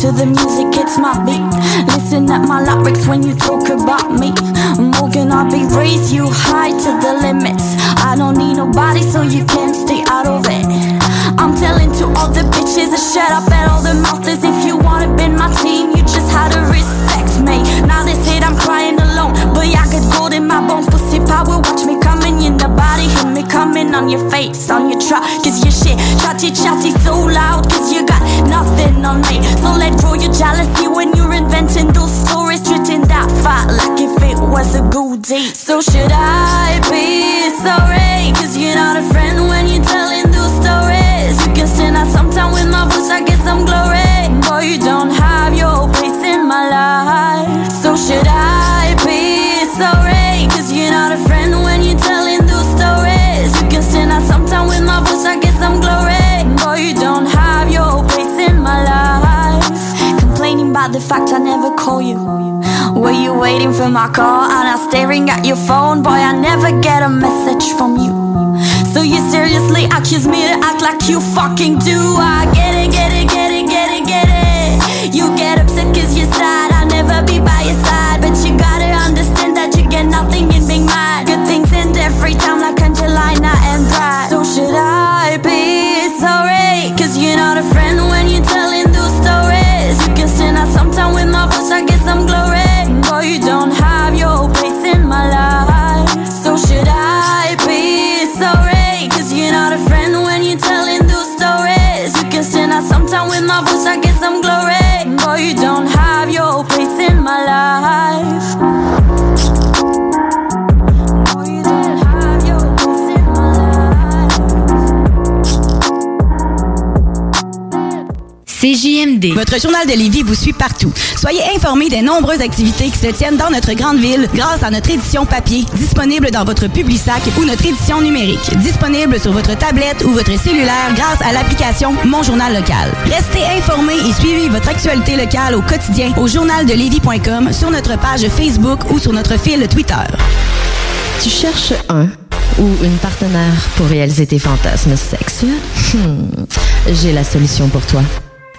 [SPEAKER 36] to the
[SPEAKER 37] music, it's my beat. Listen at my lyrics when you talk about me. Morgan. I'll be raised you high to the limits. I don't need nobody, so you can stay out of it. I'm telling to all the bitches to shut up at all the mouths. If you wanna be my team, you just had to respect me. Now this hit, I'm crying down. But I got gold in my bones, pussy power. Watch me coming in the body, hit me coming on your face, on your trap. Cause your shit, chatty chatty, so loud. Cause you got nothing on me. So let go your jealousy when you're inventing those stories. Treating that fight like if it was a goodie. So should I be sorry? Cause you're not a friend when the fact I never call you. Were you waiting for my call? And I staring at your phone, boy, I never get a message from you. So you seriously accuse me to act like you fucking do? I get it.
[SPEAKER 38] Votre journal de Lévis vous suit partout. Soyez informés des nombreuses activités qui se tiennent dans notre grande ville grâce à notre édition papier, disponible dans votre Publisac ou notre édition numérique, disponible sur votre tablette ou votre cellulaire grâce à l'application Mon Journal Local. Restez informés et suivez votre actualité locale au quotidien au journaldelévis.com, sur notre page Facebook ou sur notre fil Twitter.
[SPEAKER 14] Tu cherches un ou une partenaire pour réaliser tes fantasmes sexuels? Hmm, J'ai la solution pour toi.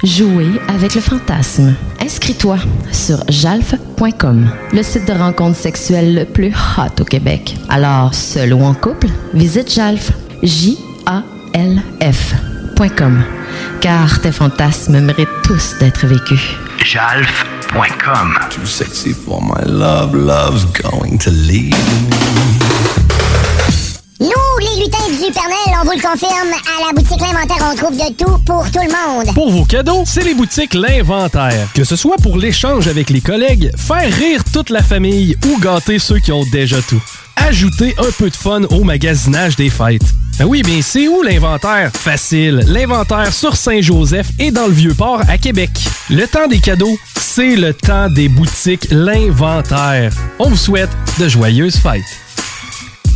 [SPEAKER 14] Jouer avec le fantasme. Inscris-toi sur jalf.com, le site de rencontre sexuelle le plus hot au Québec. Alors, seul ou en couple, visite jalf. J-A-L-F.com. Car tes fantasmes méritent tous d'être vécus.
[SPEAKER 22] Jalf.com. Too sexy for my love, love's going to leave
[SPEAKER 39] lutins du on vous le confirme, à la boutique L'Inventaire, on trouve de tout pour tout le monde.
[SPEAKER 13] Pour vos cadeaux, c'est les boutiques L'Inventaire. Que ce soit pour l'échange avec les collègues, faire rire toute la famille ou gâter ceux qui ont déjà tout. Ajoutez un peu de fun au magasinage des fêtes. Ben oui, bien c'est où l'inventaire? Facile. L'inventaire sur Saint-Joseph et dans le Vieux-Port à Québec. Le temps des cadeaux, c'est le temps des boutiques L'Inventaire. On vous souhaite de joyeuses fêtes.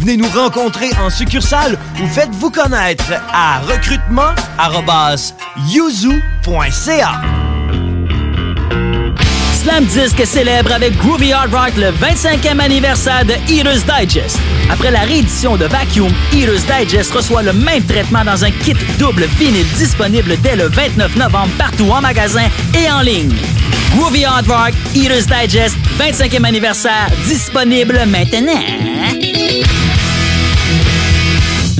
[SPEAKER 40] Venez nous rencontrer en succursale ou faites-vous connaître à recrutement.yuzu.ca.
[SPEAKER 30] Slam Disc célèbre avec Groovy Hard Rock le 25e anniversaire de Eater's Digest. Après la réédition de Vacuum, Eater's Digest reçoit le même traitement dans un kit double vinyle disponible dès le 29 novembre partout en magasin et en ligne. Groovy Hard Rock, Eater's Digest, 25e anniversaire, disponible maintenant.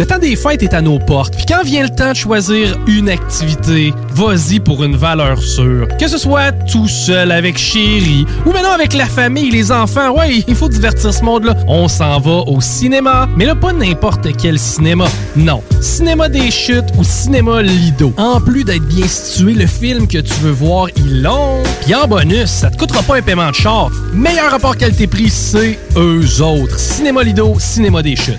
[SPEAKER 13] Le temps des fêtes est à nos portes. Puis quand vient le temps de choisir une activité, vas-y pour une valeur sûre. Que ce soit tout seul avec chérie ou maintenant avec la famille, les enfants, ouais, il faut divertir ce monde-là. On s'en va au cinéma, mais là pas n'importe quel cinéma. Non, cinéma des chutes ou cinéma Lido. En plus d'être bien situé, le film que tu veux voir, il long. Puis en bonus, ça te coûtera pas un paiement de char. Meilleur rapport qualité-prix, c'est eux autres. Cinéma Lido, cinéma des chutes.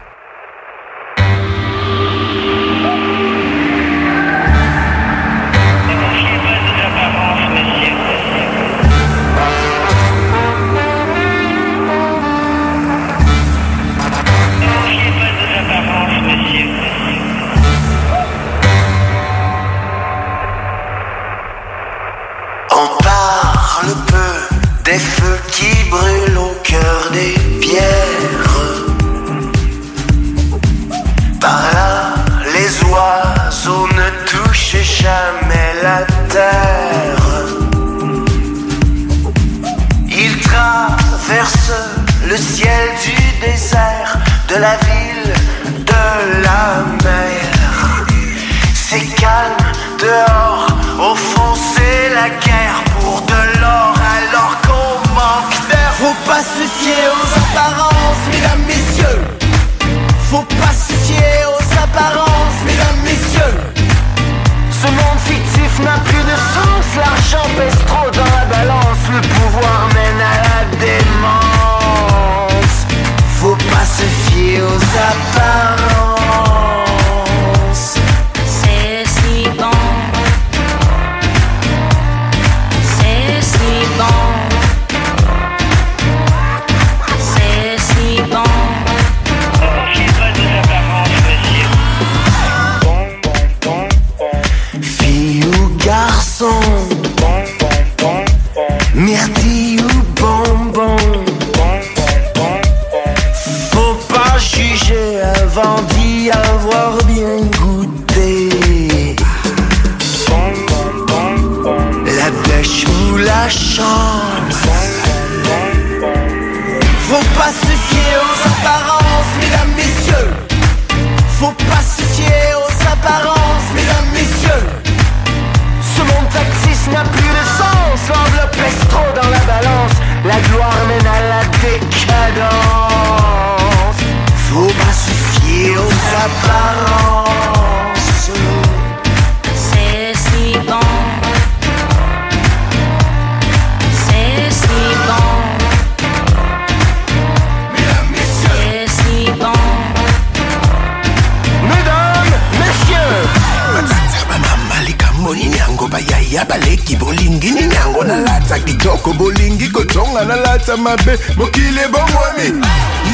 [SPEAKER 8] kabisa mabe mokili ebongwami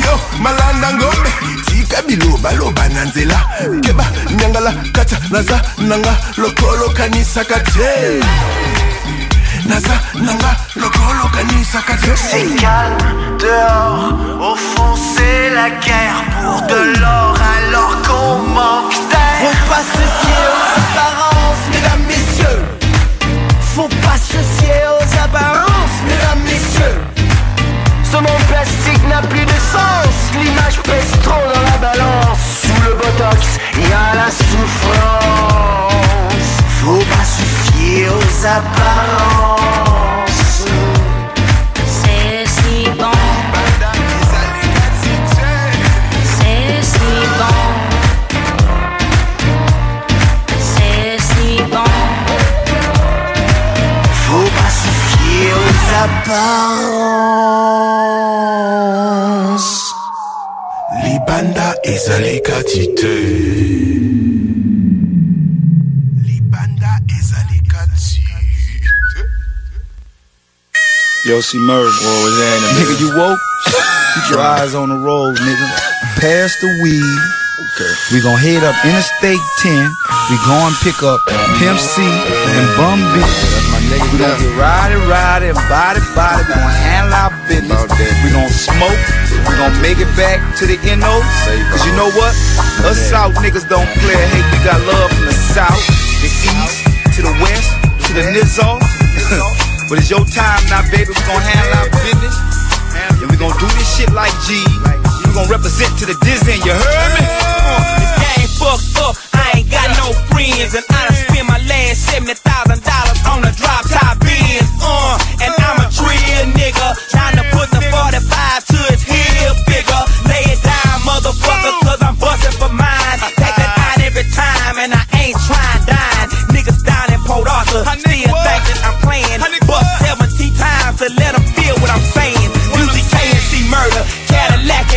[SPEAKER 8] yo malanda ngombe tika biloba loba na nzela keba nyangala kata naza nanga lokolo kanisaka te naza nanga lokolo kanisaka te
[SPEAKER 40] c'est calme dehors au fond c'est la guerre pour de l'or.
[SPEAKER 30] C'est si bon. C'est si bon. C'est si bon.
[SPEAKER 8] Faut pas se fier aux apparences.
[SPEAKER 36] Yossi Merg. What was that? Nigga, you woke? Keep your eyes on the road, nigga. Pass the weed. Okay. We gon' head up Interstate 10. We gon' pick up Pimp C and Bum B. Nigga. We gonna get riding, and body, body. We gonna handle our business. We gon' smoke. We gon' make it back to the NO. Cause you know what? Us South niggas don't play. Hey, we got love from the South, the East, to the West, to the Nizzo. But it's your time now, baby. We're gonna handle our business. And we're gonna do this shit like G. We're gonna represent to the Disney, you heard me?
[SPEAKER 41] The game fucked up. I ain't got no friends. And I done spent my last $70,000 on a drop top beat.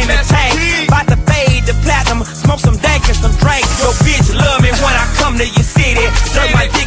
[SPEAKER 41] in the tank. About to fade the platinum, smoke some dank and some drank. Your bitch love me when I come to your city. Jerk my dick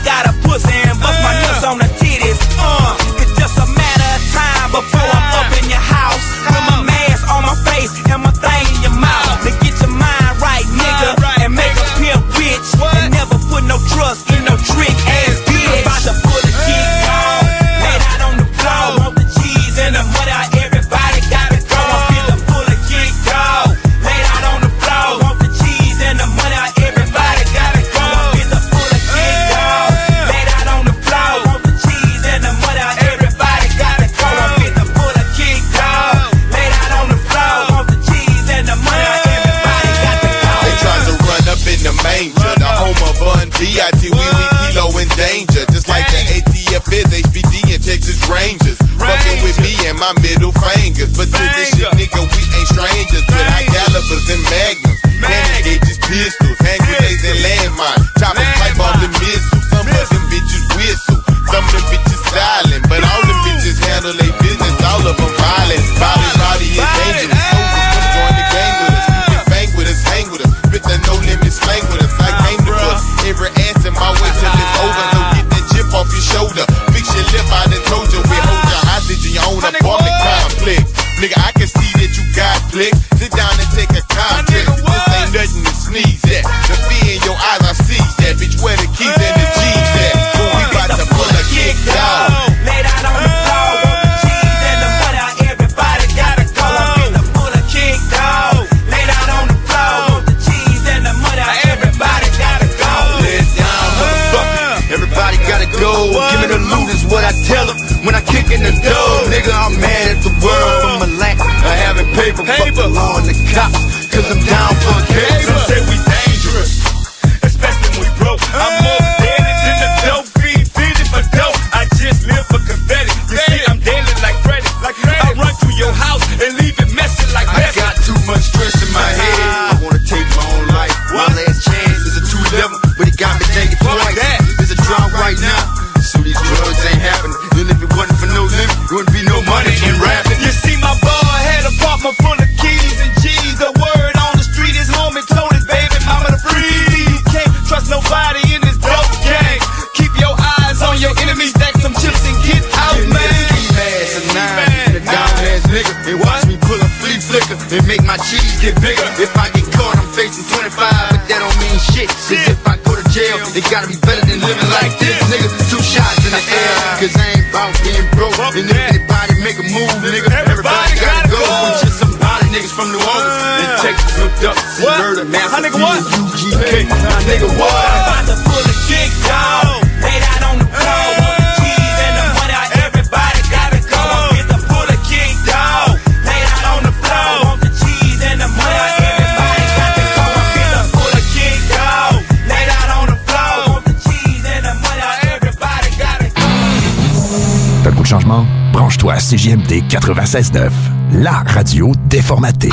[SPEAKER 32] CJMD 96.9, la radio déformatée.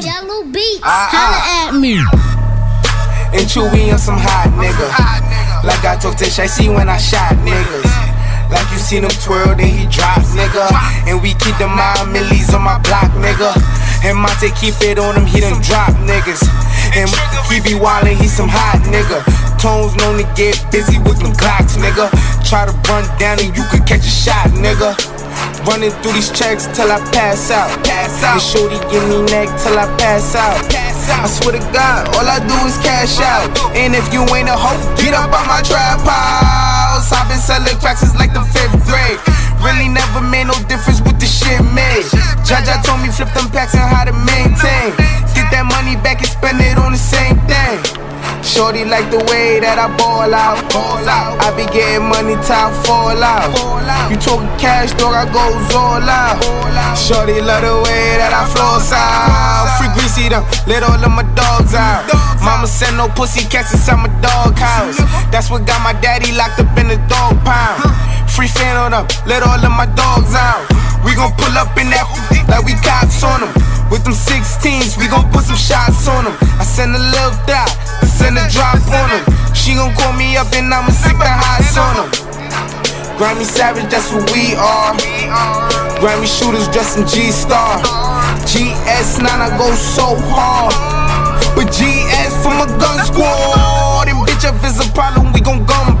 [SPEAKER 39] Jello beats.
[SPEAKER 36] Ah,
[SPEAKER 39] Holla at me.
[SPEAKER 36] And Chewy on some hot nigga. Like I told Tish, I see when I shot niggas. Like you seen him twirl, then he drop, nigga. And we keep the mind millies on my block, nigga. And Monte keep it on him, he done drop niggas. And he be wildin', he some hot nigga. Tones known to get busy with them clocks, nigga. Try to run down and you could catch a shot, nigga. Running through these checks till I pass out. Pass out. And shorty give me neck till I pass out. Pass out. I swear to God, all I do is cash out. And if you ain't a hoe, get up on my trap house. I've been selling cracks since like the fifth grade. Really never made no difference with the shit made. Jaja told me flip them packs and how to maintain. Get that money back and spend it on the same thing. Shorty like the way that I ball out. Ball out. I be getting money, top fall out. You talking cash, dog, I goes all out. Shorty love the way that I floss out. Free greasy them, let all of my dogs out. Mama said no pussy cats inside my dog house. That's what got my daddy locked up in the dog pound. Free fan on them, let all of my dogs out. We gon' pull up in that like we cops on them. With them 16s, we gon' put some shots on them. I send a little dot, send a drop on them. She gon' call me up and I'ma stick the highs on them. Grammy Savage, that's who we are. Grammy shooters dressed in G-Star. GS9, I go so hard. But GS from a gun squad. And bitch, if it's a problem, we gon' gun.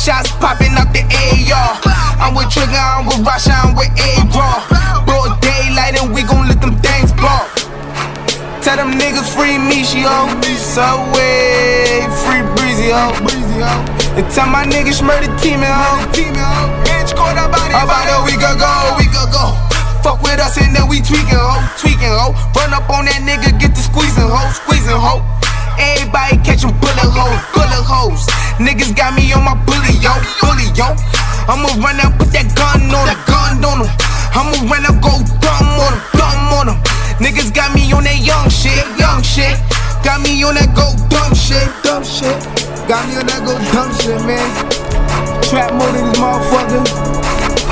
[SPEAKER 36] Shots popping out the AR. I'm with Trigger, I'm with Rasha, I'm with A-Raw. Broad daylight and we gon' let them things blow. Tell them niggas free Michio. Subway, free Breezy, ho. And tell my niggas murder team, ho. Bitch, caught up about a week ago, week ago. Fuck with us and then we tweaking, ho, tweaking, ho. Run up on that nigga, get the squeezing, ho, squeezing, ho. Everybody catching bullet holes, bullet holes. Niggas got me on my bully, yo, bully, yo. I'ma run out, put that gun on him, gun on him. I'ma run out, go dumb on him, dumb on him. Niggas got me on that young shit, young shit. Got me on that go dumb shit, dumb shit. Got me on that go dumb shit, man. Trap mode in this motherfucker.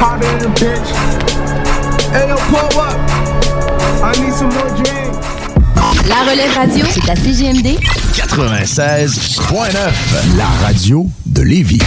[SPEAKER 36] Hotter than a bitch. Hey, yo, pull up. I need some more drink.
[SPEAKER 14] La relève radio, c'est à CGMD
[SPEAKER 32] 96.9, la radio de Lévis.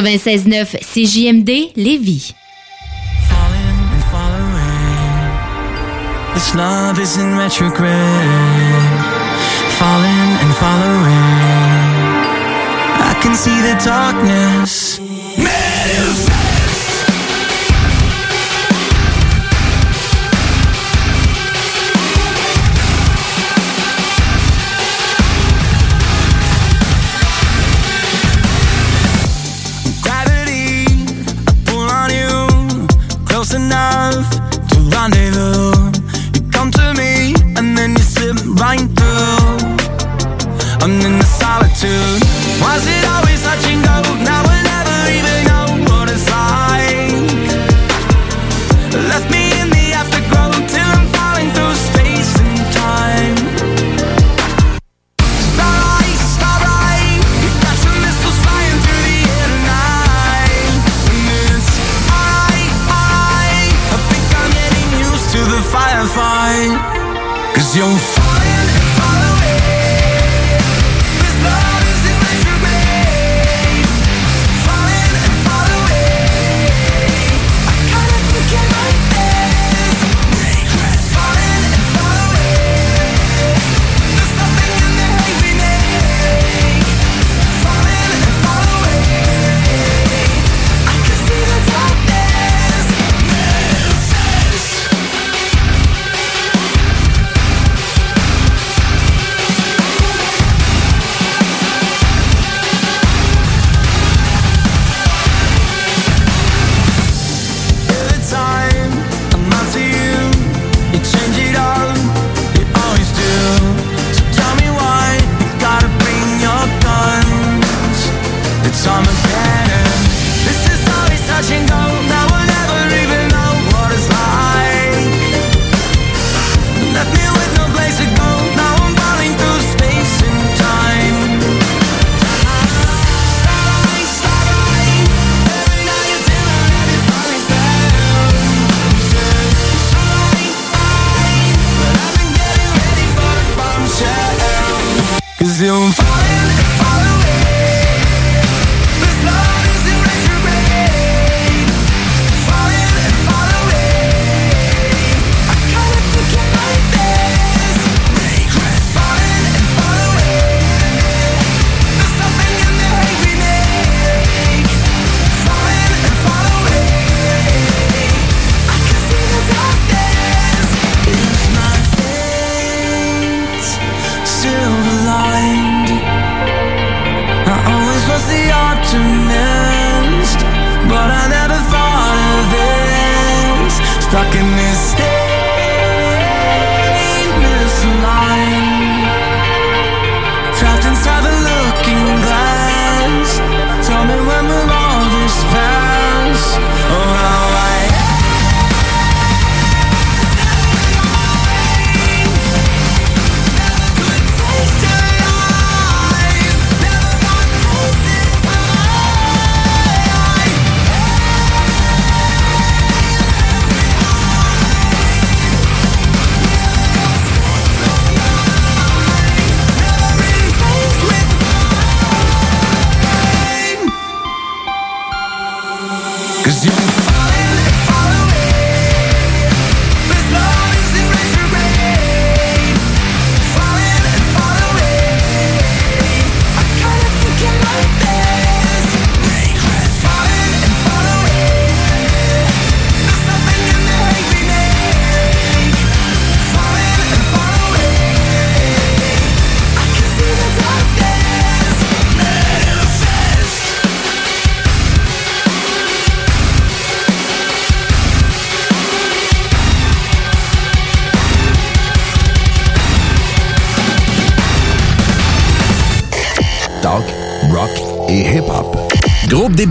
[SPEAKER 4] 96.9 CJMD Lévis.
[SPEAKER 28] This love is and following. Can see the darkness. close enough to rendezvous. You come to me and then you slip right through. I'm in the solitude. Was it?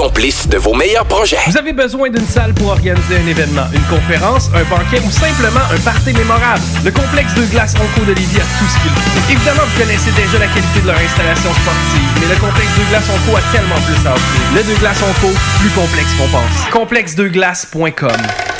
[SPEAKER 29] complice de vos meilleurs projets.
[SPEAKER 13] Vous avez besoin d'une salle pour organiser un événement, une conférence, un banquet ou simplement un party mémorable? Le complexe de glace Onco de Lévis a tout ce qu'il faut. Évidemment, vous connaissez déjà la qualité de leur installation sportive, mais le complexe de glace Onco a tellement plus à offrir. Le de glace Onco, plus complexe qu'on pense. Complexedeglace.com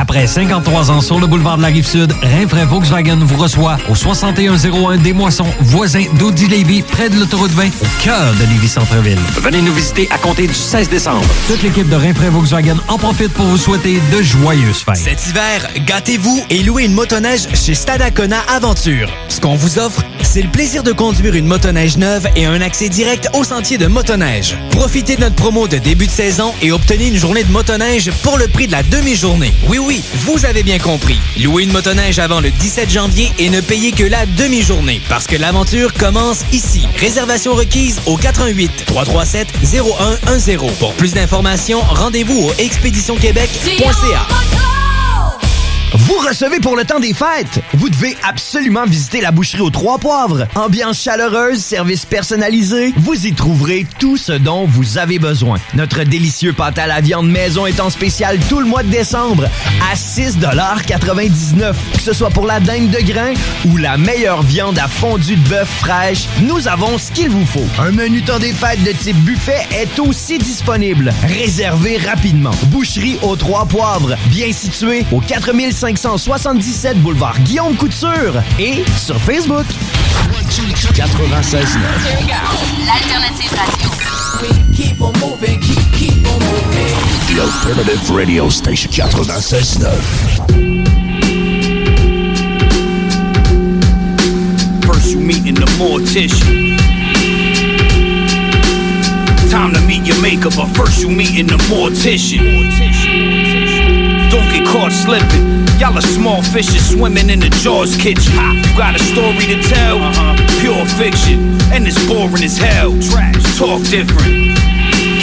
[SPEAKER 1] Après 53 ans sur le boulevard de la Rive-Sud, Rinfraie Volkswagen vous reçoit au 6101 des Moissons, voisin d'Audi Lévis, près de l'autoroute 20, au cœur de Lévis-Centreville. Venez nous visiter à compter du 16 décembre. Toute l'équipe de Rinfraie Volkswagen en profite pour vous souhaiter de joyeuses fêtes.
[SPEAKER 42] Cet hiver, gâtez-vous et louez une motoneige chez Stadacona Aventure. Ce qu'on vous offre, c'est le plaisir de conduire une motoneige neuve et un accès direct au sentier de motoneige. Profitez de notre promo de début de saison et obtenez une journée de motoneige pour le prix de la demi-journée. Oui, oui, vous avez bien compris. Louez une motoneige avant le 17 janvier et ne payez que la demi-journée parce que l'aventure commence ici. Réservation requise au 88 337 0110. Pour plus d'informations, rendez-vous au expéditionquebec.ca.
[SPEAKER 2] Vous recevez pour le temps des fêtes. Vous devez absolument visiter la boucherie aux Trois Poivres. Ambiance chaleureuse, service personnalisé. Vous y trouverez tout ce dont vous avez besoin. Notre délicieux pâte à la viande maison est en spécial tout le mois de décembre à 6,99 Que ce soit pour la dingue de grain ou la meilleure viande à fondue de bœuf fraîche, nous avons ce qu'il vous faut. Un menu temps des fêtes de type buffet est aussi disponible. Réservez rapidement. Boucherie aux Trois Poivres, bien située au 4577 boulevard Guillaume Couture et sur Facebook.
[SPEAKER 32] 96
[SPEAKER 4] L'alternative radio.
[SPEAKER 10] Keep on moving, keep, keep on moving.
[SPEAKER 32] The Alternative Radio Station 96
[SPEAKER 43] First you meeting the mortician. Time to meet your maker, but first you meeting the mortician. Don't get caught slipping. Y'all are small fishes swimming in the Jaws kitchen. You got a story to tell? Uh-huh. Pure fiction. And it's boring as hell. Trash. Talk different.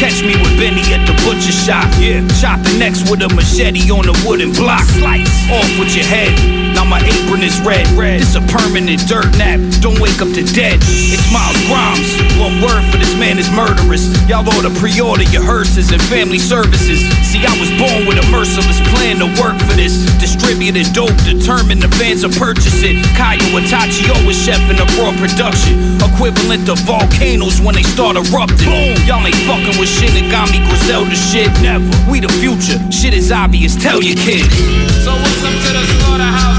[SPEAKER 43] Catch me with Benny at the butcher shop. Yeah. Chop the necks with a machete on a wooden block. Slice. Off with your head. Now my apron is red. red. It's a permanent dirt nap. Don't wake up the dead. It's Miles Grimes. One word for this man is murderous. Y'all ought to pre-order your hearses and family services. See, I was born with a merciless plan to work for this. Distributed dope, determined the fans will purchase it. Kaya Itachi always chef in a raw production. Equivalent to volcanoes when they start erupting. Boom! Y'all ain't fucking with Shinigami Griselda shit. Never. We the future. Shit is obvious. Tell your kids.
[SPEAKER 10] So welcome to the slaughterhouse.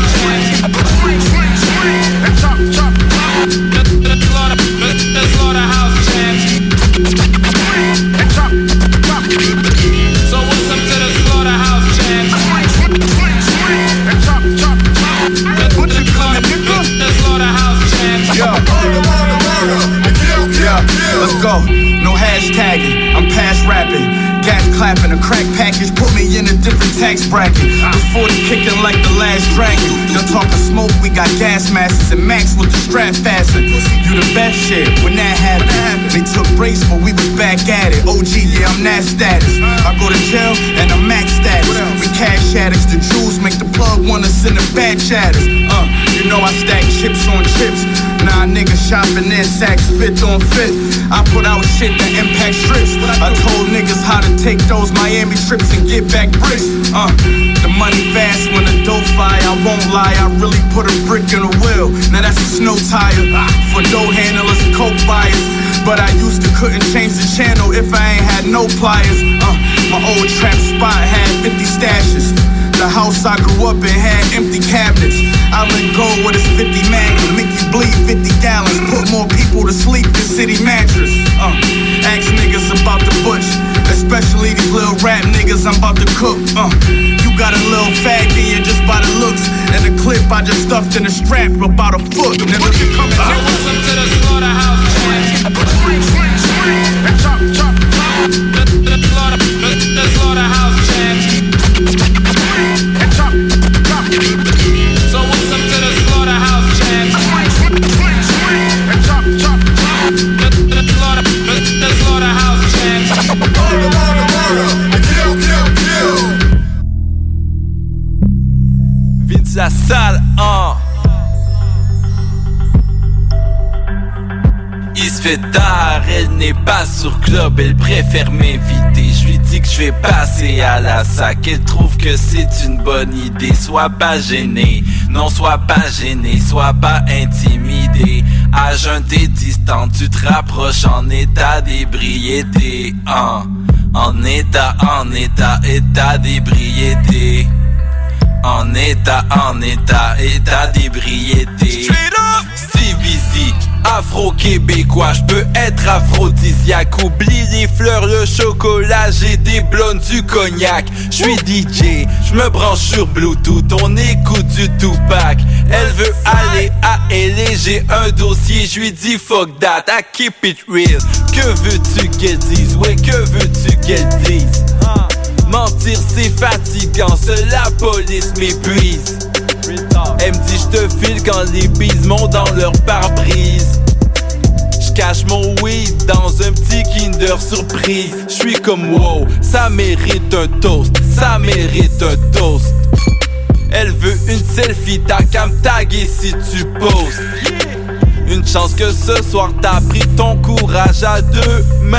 [SPEAKER 43] Let's go. No hashtagging, I'm past rapping. Gas clapping, a crack package put me in a different
[SPEAKER 10] tax bracket. The kicking like the last dragon. Y'all talking smoke, we got gas masks and max with the strap fastened. You the best shit when that happened. They took breaks, but we was back at it. OG, yeah, I'm that status. I go to jail and I'm max status. We cash addicts, the jewels make the plug wanna send a bad chatters. Uh, you know I stack chips on chips. Shopping their fifth on fifth. I put out shit that impact strips. I told niggas how to take those Miami trips and get back bricks. Uh, the money fast when the dough fire. I won't lie, I really put a brick in a wheel. Now that's a snow tire for dough handlers and coke buyers. But I used to couldn't change the channel if I ain't had no pliers. Uh, my old trap spot had 50 stashes. The house I grew up in had empty cabinets. I let go with this 50 magnum, make you bleed 50 gallons. Put more people to sleep than city mattress. Uh, ask niggas about the butch, especially these little rap niggas I'm about to cook. Uh, you got a little fag in you just by the looks, and the clip I just stuffed in a strap about a foot. Nigga, you coming? welcome to the slaughterhouse. Swing, swing, swing, and chop.
[SPEAKER 44] La salle, hein. Il se fait tard, elle n'est pas sur club, elle préfère m'inviter. Je lui dis que je vais passer à la sac, elle trouve que c'est une bonne idée. Sois pas gêné, non sois pas gêné, sois pas intimidé. À jeun t'es tu te rapproches en état d'ébriété. hein. En état, en état, état d'ébriété. En état, en état, état d'ébriété. Easy, afro-québécois, je peux être aphrodisiaque. Oublie les fleurs, le chocolat, j'ai des blondes, du cognac. Je suis DJ, je me branche sur Bluetooth, on écoute du Tupac. Elle veut aller à LA, j'ai un dossier, je lui dis fuck that, I keep it real. Que veux-tu qu'elle dise? Ouais, que veux-tu qu'elle dise? Mentir c'est fatigant, seule la police m'épuise. Elle me dit je te file quand les bises montent dans leur pare-brise. Cache mon weed dans un petit Kinder surprise. Je suis comme wow, ça mérite un toast, ça mérite un toast. Elle veut une selfie, t'as qu'à me si tu postes. Une chance que ce soir t'as pris ton courage à deux mains.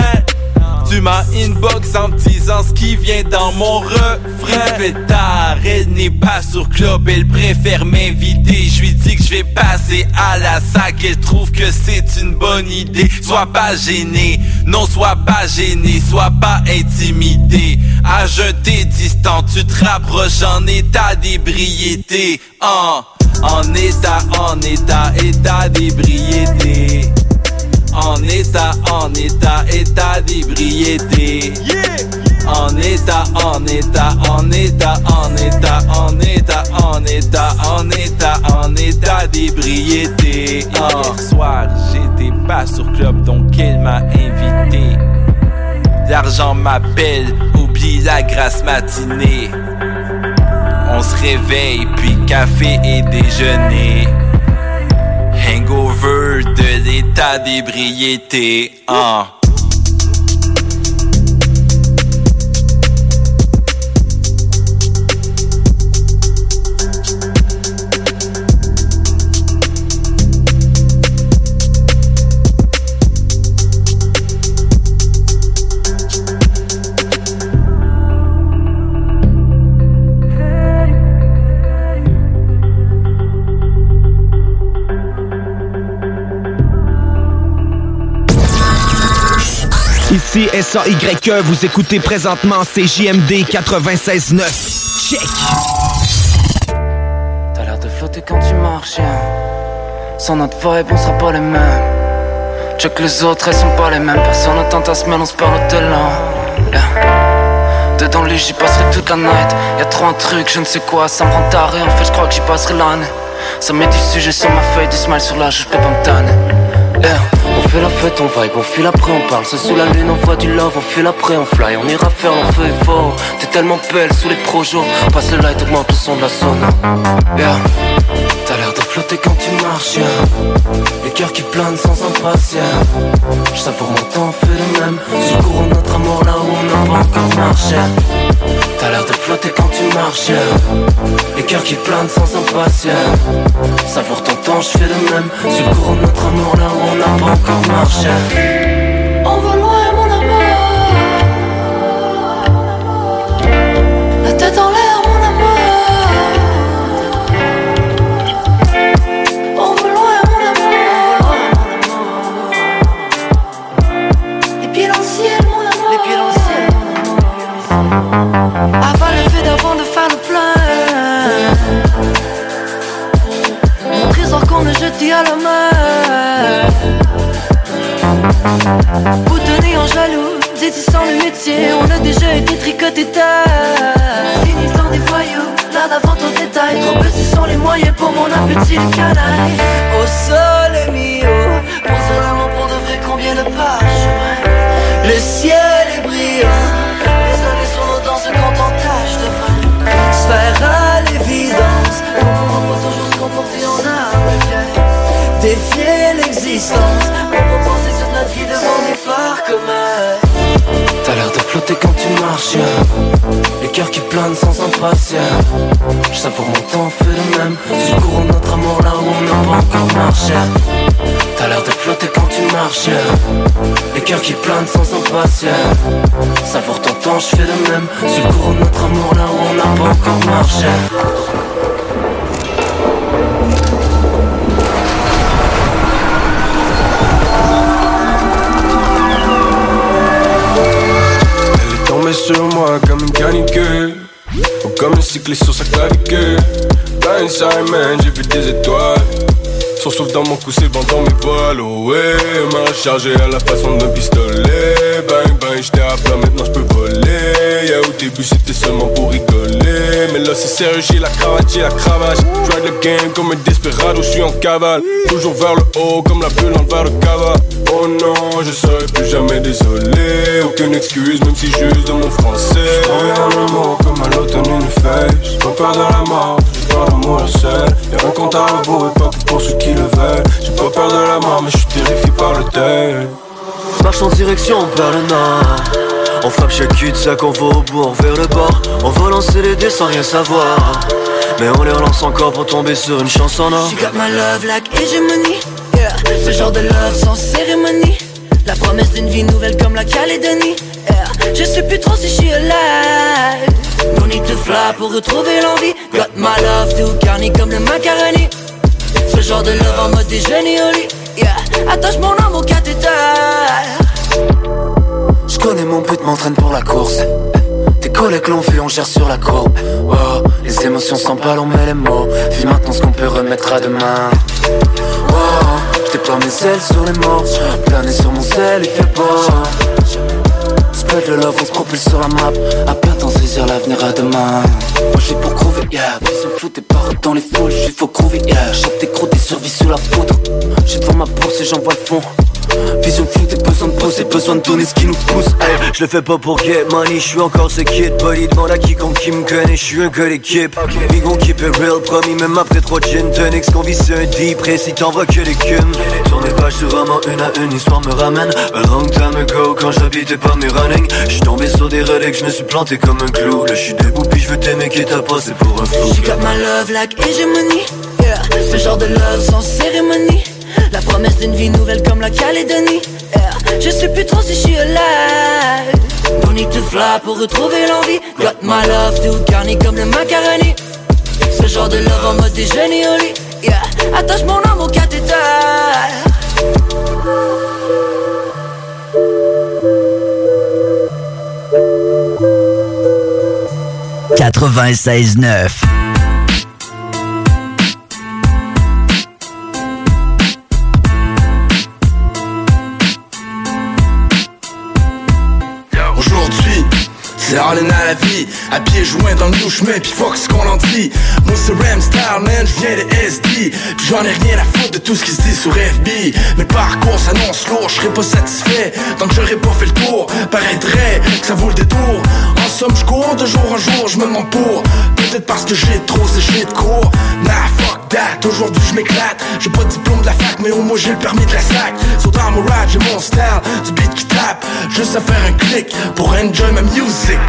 [SPEAKER 44] Tu m'as inbox en me disant ce qui vient dans mon refrain. Fait tard, elle n'est pas sur club, elle préfère m'inviter. Je lui dis que je vais passer à la sac, elle trouve que c'est une bonne idée. Sois pas gêné, non sois pas gêné, sois pas intimidé. À jeter distant, tu te rapproches en état d'ébriété. En, en état, en état, état d'ébriété. En état, en état, état d'ébriété. En état, en état, en état, en état, en état, en état, en état, en état d'ébriété. Hier soir, j'étais pas sur club, donc elle m'a invité. L'argent m'appelle, oublie la grasse matinée. On se réveille, puis café et déjeuner. Hangover l'état d'ébriété. Ah.
[SPEAKER 2] S-A-Y-E, vous écoutez présentement CJMD 96.9. Check!
[SPEAKER 45] T'as l'air de flotter quand tu marches. Sans notre vibe, on sera pas les mêmes. Check les autres, elles sont pas les mêmes. Personne n'attend ta semaine, on se parle talent. Yeah. Dedans le j'y passerai toute la night. Y'a trop un truc, je ne sais quoi, ça me rend taré. En fait, je crois que j'y passerai l'année. Ça met du sujet sur ma feuille, du smile sur la joue, je peux pas me tanner.
[SPEAKER 46] Fait la fête, on vibe, on file après, on parle. C'est sous la lune, on voit du love, on file après, on fly. On ira faire l'enfeu est fort. T'es tellement belle sous les projos. Passe le light, augmente le son de la zone. Yeah. T'as l'air de flotter quand tu marches, yeah. Les cœurs qui planent sans impatience. Je savoure mon temps, on fait le même. Si je cours notre amour là où on n'a pas encore marché. T'as l'air de flotter quand tu marches. Les cœurs qui planent sans impatience. Savoure ton temps, je fais le même. Si je cours notre amour là où on n'a pas encore marché.
[SPEAKER 45] On va loin, pour mon appétit
[SPEAKER 46] qui planent sans impatience. Je savoure mon temps, on fait le même. Si je cours notre amour là où on n'a pas encore marché. T'as l'air de flotter quand tu marches. Les cœurs qui planent sans impatience. Savoure ton temps, je fais le même. Si je cours notre amour là où on n'a pas encore marché.
[SPEAKER 11] Sur moi comme une canicule Cycliste sur sa clavicule Blind Simon, j'ai vu des étoiles. Son souffle dans mon cou, c'est le vent dans mes voiles Oh ouais, m'a rechargé à la façon d'un pistolet. Bang bang, j'étais à plat, maintenant je peux voler. Yeah, au début c'était seulement pour rigoler. Mais là c'est sérieux, j'ai la cravate, j'ai la cravache. Drag le game comme un desperado, je suis en cavale. Toujours vers le haut, comme la bulle dans le verre de cava Oh non, je serai plus jamais désolé. Aucune excuse, même si juste de mon français. J'prends un mot comme à l'automne une feuille J'ai pas peur de la mort, j'ai peur de mourir seul Y'a un compte à rebours et pas que pour ceux qui le veulent. J'ai pas peur de la mort, mais je suis terrifié par le deuil
[SPEAKER 47] Je marche en direction vers le nord On frappe chaque cul-de-sac, on va au bourg vers le bord. On va lancer les dés sans rien savoir. Mais on les relance encore pour tomber sur une chance en or.
[SPEAKER 45] She got my love like hégémonie yeah. Ce genre de love sans cérémonie. La promesse d'une vie nouvelle comme la Calédonie. Yeah. Je sais plus trop si je suis alive. No need to fly pour retrouver l'envie. Got my love tout garni comme le macaroni. Ce genre de love en mode déjeuner au lit. Yeah. Attache mon âme au cathéter
[SPEAKER 47] Je connais mon but, m'entraîne pour la course. Tes collègues l'ont vu, on gère sur la courbe. Wow, les émotions s'empalent, on met les mots. Vis maintenant ce qu'on peut remettre à demain déploie mes ailes sur les morts. Planer sur mon sel, il fait beau. Spread le love, on se propulse sur la map. À peine t'en saisir l'avenir à demain. Moi j'ai pour crever, yeah. Vision floue, tes paroles dans les foules J'suis faut crever, yeah. Chope tes crocs, des survies sous la poudre J'suis devant ma bourse et j'en vois le fond Vision floue, besoin de poser, besoin de donner ce qui nous pousse. Hey, Je le fais pas pour get money, je suis encore ce kid Buddy demande à quiconque qui me connaît, je suis un gars d'équipe We gon' keep it real, promis même après trois gin tonics Qu'on vit sur un deep, précis t'envoies que des cumes Tourner page sur roman une à une, l'histoire me ramène. A long time ago, quand j'habitais pas mes running J'suis tombé sur des reliques, je me suis planté comme un clou. Là j'suis debout puis je veux t'aimer qui t'a passé pour un fou
[SPEAKER 45] She got love like hégémonie yeah. Ce genre de love sans cérémonie La promesse d'une vie nouvelle comme la Calédonie yeah. Je sais plus trop si je suis alive No need to fly pour retrouver l'envie Got my love tout garni comme le macaroni Ce genre de love en mode déjeuner au yeah. Attache mon âme au cathéter
[SPEAKER 2] 96.9.
[SPEAKER 48] c'est darling à la vie. À pieds joints dans le chemin puis fuck ce qu'on en dit. Moi c'est Ram Star man, je viens de SD Puis j'en ai rien à foutre de tout ce qui se dit sur FB Mais le parcours s'annonce lourd, je serais pas satisfait Tant que j'aurais pas fait le tour, paraîtrait que ça vaut le détour somme je cours de jour en jour, je me mens pour. Peut-être parce que j'ai trop séché de cours. Nah fuck that, aujourd'hui je m'éclate. J'ai pas de diplôme de la fac mais au moins j'ai le permis de la sac. So dans mon ride j'ai mon style, du beat qui tape. Juste à faire un clic pour enjoy ma music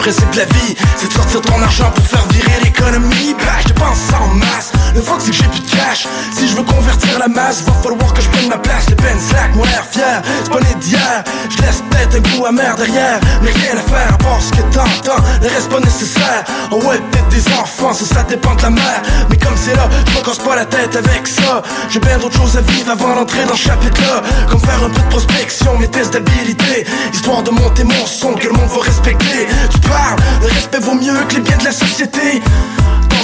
[SPEAKER 48] principe de la vie, c'est de sortir ton argent pour faire virer l'économie. Bah, je dépense ça en masse. Le fuck, c'est que j'ai plus de cash. Si je veux convertir la masse, va falloir que je prenne ma place. Les peines slack, mon air fier, c'est pas né d'hier. Je laisse peut-être un goût amer derrière, mais rien à faire à ce que t'entends. Le reste pas nécessaire. Oh ouais, peut-être des enfants, ça, ça dépend de la mère. Mais comme c'est là, je me casse pas la tête avec ça. J'ai bien d'autres choses à vivre avant d'entrer dans ce chapitre-là. Comme faire un peu de prospection, mes tests d'habilité. Histoire de monter mon son que le monde va respecter. Tu parles, le respect vaut mieux que les biens de la société.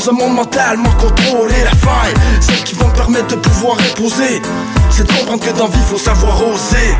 [SPEAKER 48] Un monde mentalement contrôlé, la faille, celle qui va me permettre de pouvoir imposer, c'est de comprendre que dans vie faut savoir oser.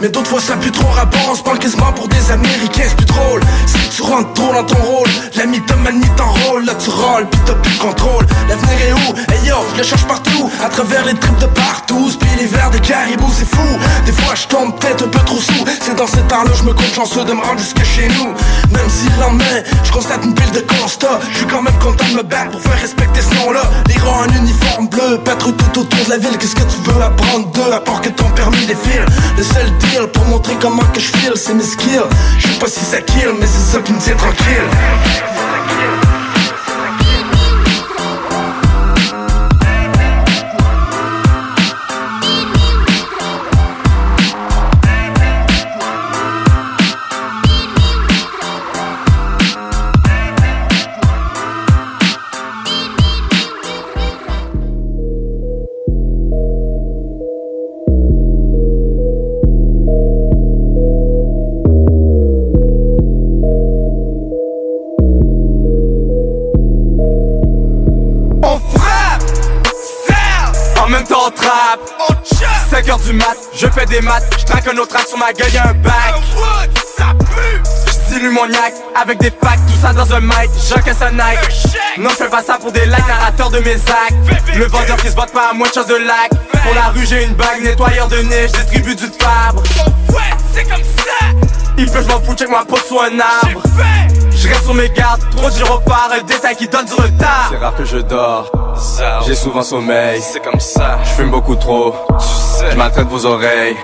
[SPEAKER 48] Mais d'autres fois ça pue trop rapport. On se parle quasiment pour des américains, c'est plus drôle. Si tu rentres trop dans ton rôle, la mythomanie t'enrôle, là tu rôles, puis t'as plus le contrôle. L'avenir est où? Hey yo, je le cherche partout, à travers les tripes de partout, puis les des caribous, c'est fou. Des fois je tombe peut-être un peu trop sous, c'est dans ces temps-là je me compte chanceux de me rendre jusque chez nous. Même si le lendemain, je constate une pile de constats, je suis quand même content de me battre pour faire respecter ce nom-là. Les rangs en uniforme bleu, patrouille tout autour de la ville, qu'est-ce que tu veux apprendre d'eux, à part que ton permis défile? Le seul deal pour montrer comment que je file, c'est mes skills. Je sais pas si ça kill, mais c'est ça qui me tient tranquille.
[SPEAKER 49] 5 heures du mat, je fais des maths, je traque un autre acte sur ma gueule, y'a un bac. ça pue. J'dilue mon yak avec des packs, tout ça dans un mic, j'encaisse un Nike. Non, je fais pas ça pour des likes, narrateur de mes actes. Le vendeur qui se vote pas à moins de chance de lac. Pour la rue, j'ai une bague, nettoyeur de nez, je distribue du fabre. c'est comme ça. Il peut, je m'en fous, check moi pas sous un arbre. Je reste sur mes gardes, trop de gyrophares, un détail qui donne du retard.
[SPEAKER 50] C'est rare que je dors, j'ai souvent sommeil.
[SPEAKER 49] C'est comme ça.
[SPEAKER 50] Je fume beaucoup trop,
[SPEAKER 49] Tu sais.
[SPEAKER 50] je maltraite vos oreilles.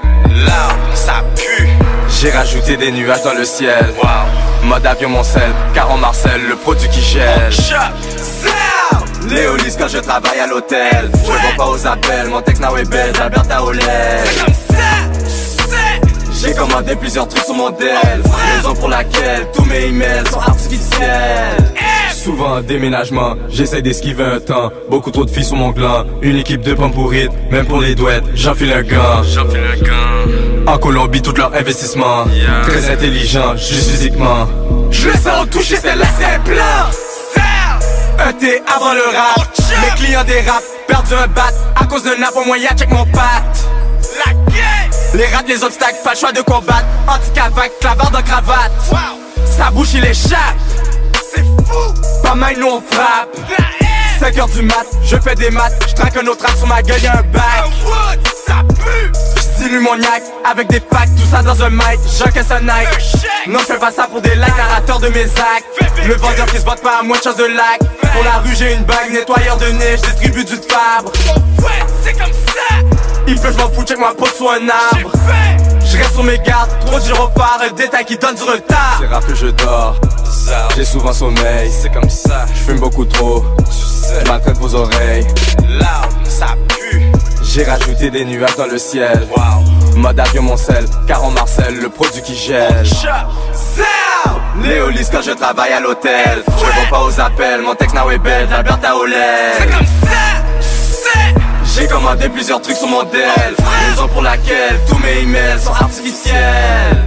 [SPEAKER 49] L'arbre, ça pue.
[SPEAKER 50] J'ai rajouté des nuages dans le ciel. Mode avion mon sel, car en Marcel, le produit qui gèle. Léolis quand je travaille à l'hôtel. Je réponds pas aux appels, mon techno est belle, Alberta lait. J'ai commandé plusieurs trucs sur mon Dell. Raison pour laquelle tous mes emails sont artificiels. Souvent en déménagement, j'essaie d'esquiver un temps. Beaucoup trop de filles sur mon gland. Une équipe de pommes pourrites, même pour les douettes. J'enfile un gant.
[SPEAKER 49] J'enfile un gant.
[SPEAKER 50] En Colombie, tout leur investissement. Très intelligent, juste physiquement.
[SPEAKER 49] Je le sens toucher, c'est là, c'est un.
[SPEAKER 50] ET avant le rap. Mes clients dérapent, perdent un bat À cause d'un nappe au moyen, check mon patte
[SPEAKER 49] La.
[SPEAKER 50] Les rats, les obstacles, pas le choix de combattre. Anti-cavac, clavard de cravate. Sa bouche il échappe
[SPEAKER 49] C'est fou.
[SPEAKER 50] Pas mal nous on frappe. 5 heures du mat, je fais des maths. Je traque un autre rap sur ma gueule, y'a un bac.
[SPEAKER 49] Wood, ça pue.
[SPEAKER 50] J'dilue mon yak avec des packs, tout ça dans un mic. J'encaisse un Nike. Non je fais pas ça pour des likes, narrateur de mes actes. Le vendeur qui se vote pas à moins de chance de lac Pour la rue j'ai une bague, nettoyeur de nez, je distribue du fabre.
[SPEAKER 49] Ouais, c'est comme ça.
[SPEAKER 41] Il pleut, je m'en fous, check ma peau sur un arbre. Je reste sur mes gardes, trop de gyrophares, un détail qui donne du retard.
[SPEAKER 50] C'est rare que je dors, j'ai souvent sommeil. C'est comme ça, je fume beaucoup trop. Je maltraite vos oreilles.
[SPEAKER 41] Loud, ça pue.
[SPEAKER 50] J'ai rajouté des nuages dans le ciel. Mode avion mon sel, car en Marcel, le produit qui gèle. Léolis quand je travaille à l'hôtel. Je réponds pas aux appels, mon texte now est belle, Alberta au
[SPEAKER 41] C'est comme ça,
[SPEAKER 50] J'ai commandé plusieurs trucs sur mon Dell. Raison pour laquelle tous mes emails sont artificiels.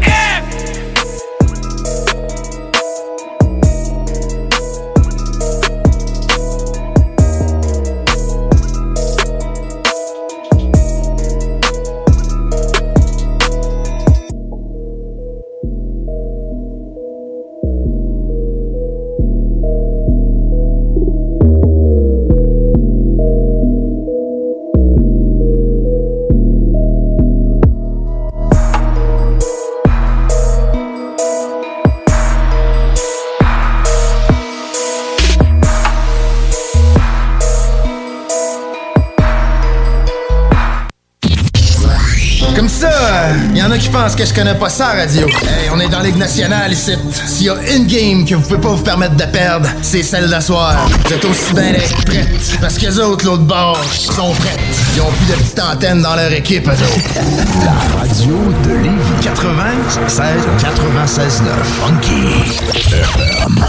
[SPEAKER 40] Que je connais pas ça, radio. Hey, on est dans Ligue nationale ici. S'il y a une game que vous pouvez pas vous permettre de perdre, c'est celle d'asseoir. Vous êtes aussi bien prêtes. Parce que les autres, l'autre bord, sont prêtes. Ils ont plus de petites antennes dans leur équipe, eux autres.
[SPEAKER 32] La radio de Lévis 96 96 9 Funky.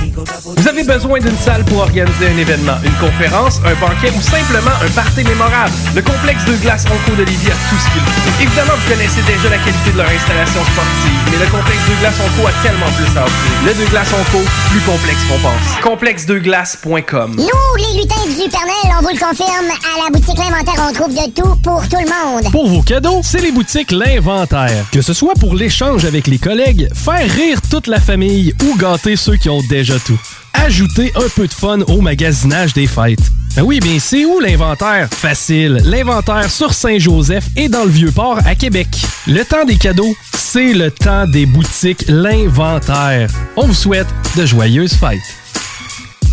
[SPEAKER 13] Vous avez besoin d'une salle pour organiser un événement, une conférence, un banquet ou simplement un party mémorable. Le complexe de glace Onco de Lévis a tout ce qu'il faut. Évidemment, vous connaissez déjà la qualité de leur installation sportive, mais le complexe de glace Onco a tellement plus à offrir. Le de glace Onco, plus complexe qu'on pense. Complexedeglace.com
[SPEAKER 51] Nous, les lutins du Pernel, on vous le confirme, à la boutique L'Inventaire, on trouve de tout pour tout le monde.
[SPEAKER 13] Pour vos cadeaux, c'est les boutiques L'Inventaire. Que ce soit pour l'échange avec les collègues, faire rire toute la famille ou gâter ceux qui ont déjà Ajoutez un peu de fun au magasinage des fêtes. Ben oui, bien c'est où l'inventaire? Facile. L'inventaire sur Saint-Joseph et dans le Vieux-Port à Québec. Le temps des cadeaux, c'est le temps des boutiques L'Inventaire. On vous souhaite de joyeuses fêtes.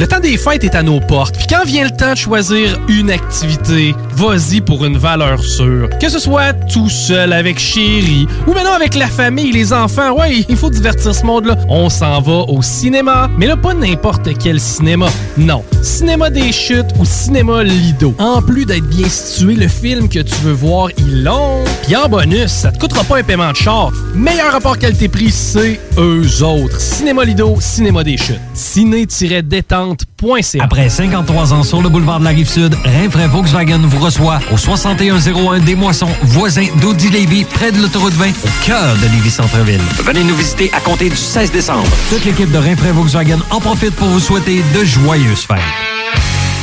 [SPEAKER 13] Le temps des fêtes est à nos portes. Puis quand vient le temps de choisir une activité, vas-y pour une valeur sûre. Que ce soit tout seul, avec chérie, ou maintenant avec la famille, les enfants. Ouais, il faut divertir ce monde-là. On s'en va au cinéma. Mais là, pas n'importe quel cinéma. Non. Cinéma des chutes ou cinéma Lido. En plus d'être bien situé, le film que tu veux voir, il long. Puis en bonus, ça te coûtera pas un paiement de char. Meilleur rapport qualité-prix, c'est eux autres. Cinéma Lido, cinéma des chutes. Ciné-détente.ca
[SPEAKER 52] Après 53 ans sur le boulevard de la Rive-Sud, Rinfraie Volkswagen vous reçoit au 6101 des Moissons, voisin d'Audi Lévis, près de l'autoroute 20, au cœur de Lévis-Centreville. Venez nous visiter à compter du 16 décembre. Toute l'équipe de Rinfraie Volkswagen en profite pour vous souhaiter de joyeuses fêtes.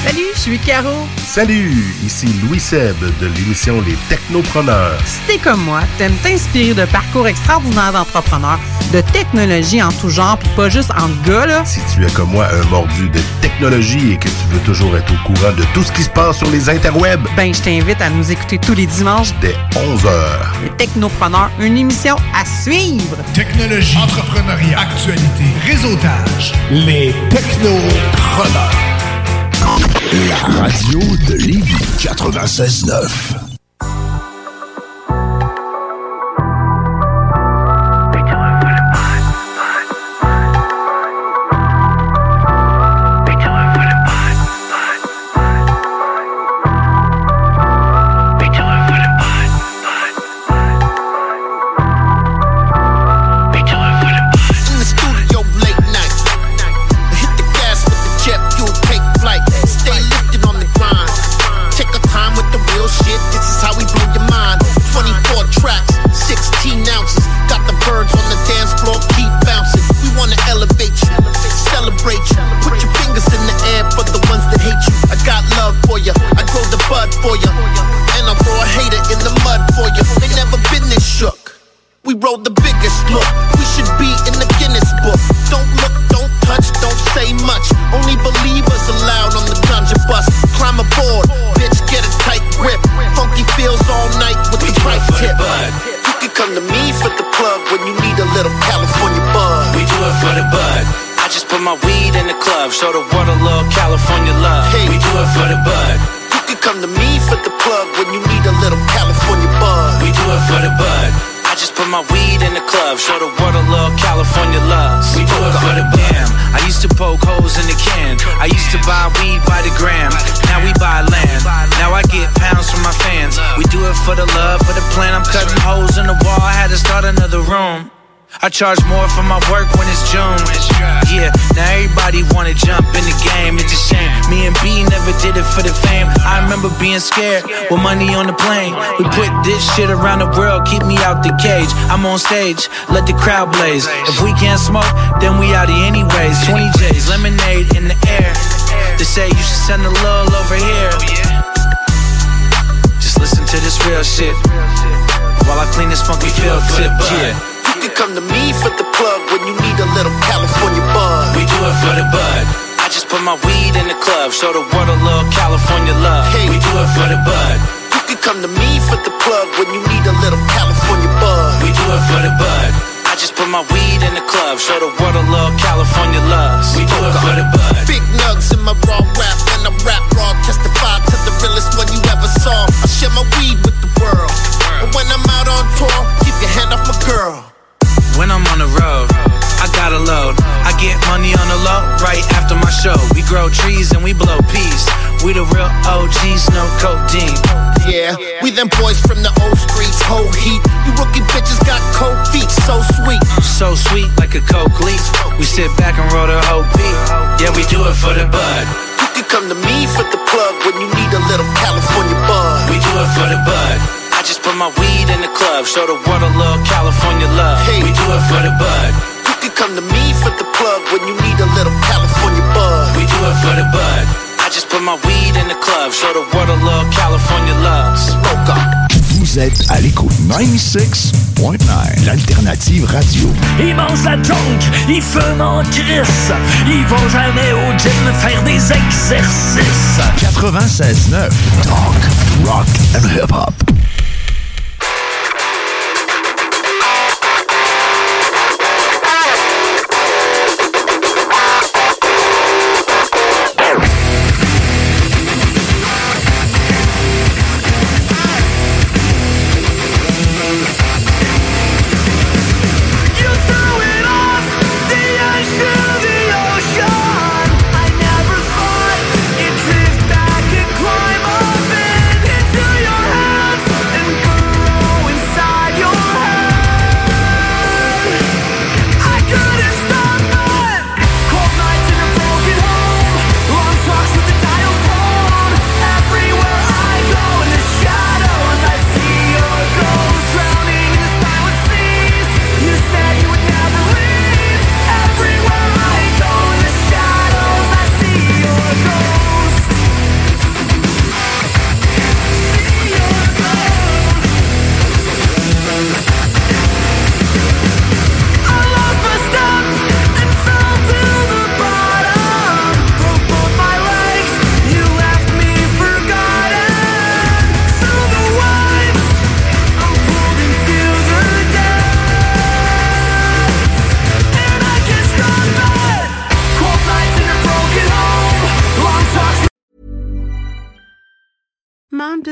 [SPEAKER 53] Salut, je suis Caro.
[SPEAKER 54] Salut, ici Louis Seb de l'émission Les Technopreneurs.
[SPEAKER 53] Si t'es comme moi, t'aimes t'inspirer de parcours extraordinaires d'entrepreneurs, de technologie en tout genre, puis pas juste en gars, là?
[SPEAKER 54] Si tu es comme moi un mordu de technologie et que tu veux toujours être au courant de tout ce qui se passe sur les interwebs,
[SPEAKER 53] ben je t'invite à nous écouter tous les dimanches
[SPEAKER 54] dès 11h.
[SPEAKER 53] Les Technopreneurs, une émission à suivre.
[SPEAKER 55] Technologie, entrepreneuriat, actualité, réseautage. Les Technopreneurs.
[SPEAKER 32] La radio de Lévis 96.9.
[SPEAKER 41] show the world a little California love.
[SPEAKER 56] Hey.
[SPEAKER 41] We do it for the bud.
[SPEAKER 56] You can come to me for the plug when you need a little California bud.
[SPEAKER 41] We do it for the bud. I just put my weed in the club, show the world a little California love. We do it for the bam. I used to poke holes in the can. I used to buy weed by the gram. Now we buy land. Now I get pounds from my fans. We do it for the love, for the plan. I'm cutting holes in the wall. I had to start another room. I charge more for my work when it's June. Yeah, now everybody wanna jump in the game. It's a shame. Me and B never did it for the fame. I remember being scared with money on the plane. We put this shit around the world, keep me out the cage. I'm on stage, let the crowd blaze. If we can't smoke, then we out here anyways. 20 J's, lemonade in the air. They say you should send a little over here. Just listen to this real shit while I clean this funky field tip. Yeah.
[SPEAKER 56] Come to me for the plug when you need a little California bud.
[SPEAKER 41] We do it for the bud. I just put my weed in the club, show the world a little California love.
[SPEAKER 56] Hey.
[SPEAKER 41] We do it for the bud.
[SPEAKER 56] You can come to me for the plug when you need a little California bud.
[SPEAKER 41] We do it for the bud. I just put my weed in the club, show the world a little California love. We do it for the bud.
[SPEAKER 56] Big nugs in my raw rap, and I rap raw, testify to the realest one you ever saw. I share my weed with the world. And when I'm out on tour, keep your hand off my girl.
[SPEAKER 41] When I'm on the road, I got a load. I get money on the low right after my show. We grow trees and we blow peas. We the real OGs, no codeine.
[SPEAKER 56] Yeah, we them boys from the old streets, whole heat. You rookie bitches got cold feet, so sweet.
[SPEAKER 41] So sweet like a coke leaf. We sit back and roll the whole beat. Yeah, we do it for the bud.
[SPEAKER 56] You can come to me for the plug when you need a little California bud.
[SPEAKER 41] We do it for the bud. I just put my weed in the club, show the world a little California love.
[SPEAKER 56] Hey.
[SPEAKER 41] We do it for the bud.
[SPEAKER 56] You can come to me for the plug when you need a little California bud.
[SPEAKER 41] We do it for the bud. I just put my weed in the club, show the world a little California love.
[SPEAKER 56] Smoke up.
[SPEAKER 32] Vous êtes à l'écoute 96.9, l'alternative radio.
[SPEAKER 57] Ils mangent la junk, ils fument en crisse, ils vont jamais au gym faire des exercices.
[SPEAKER 32] 96.9, talk, rock and hip-hop.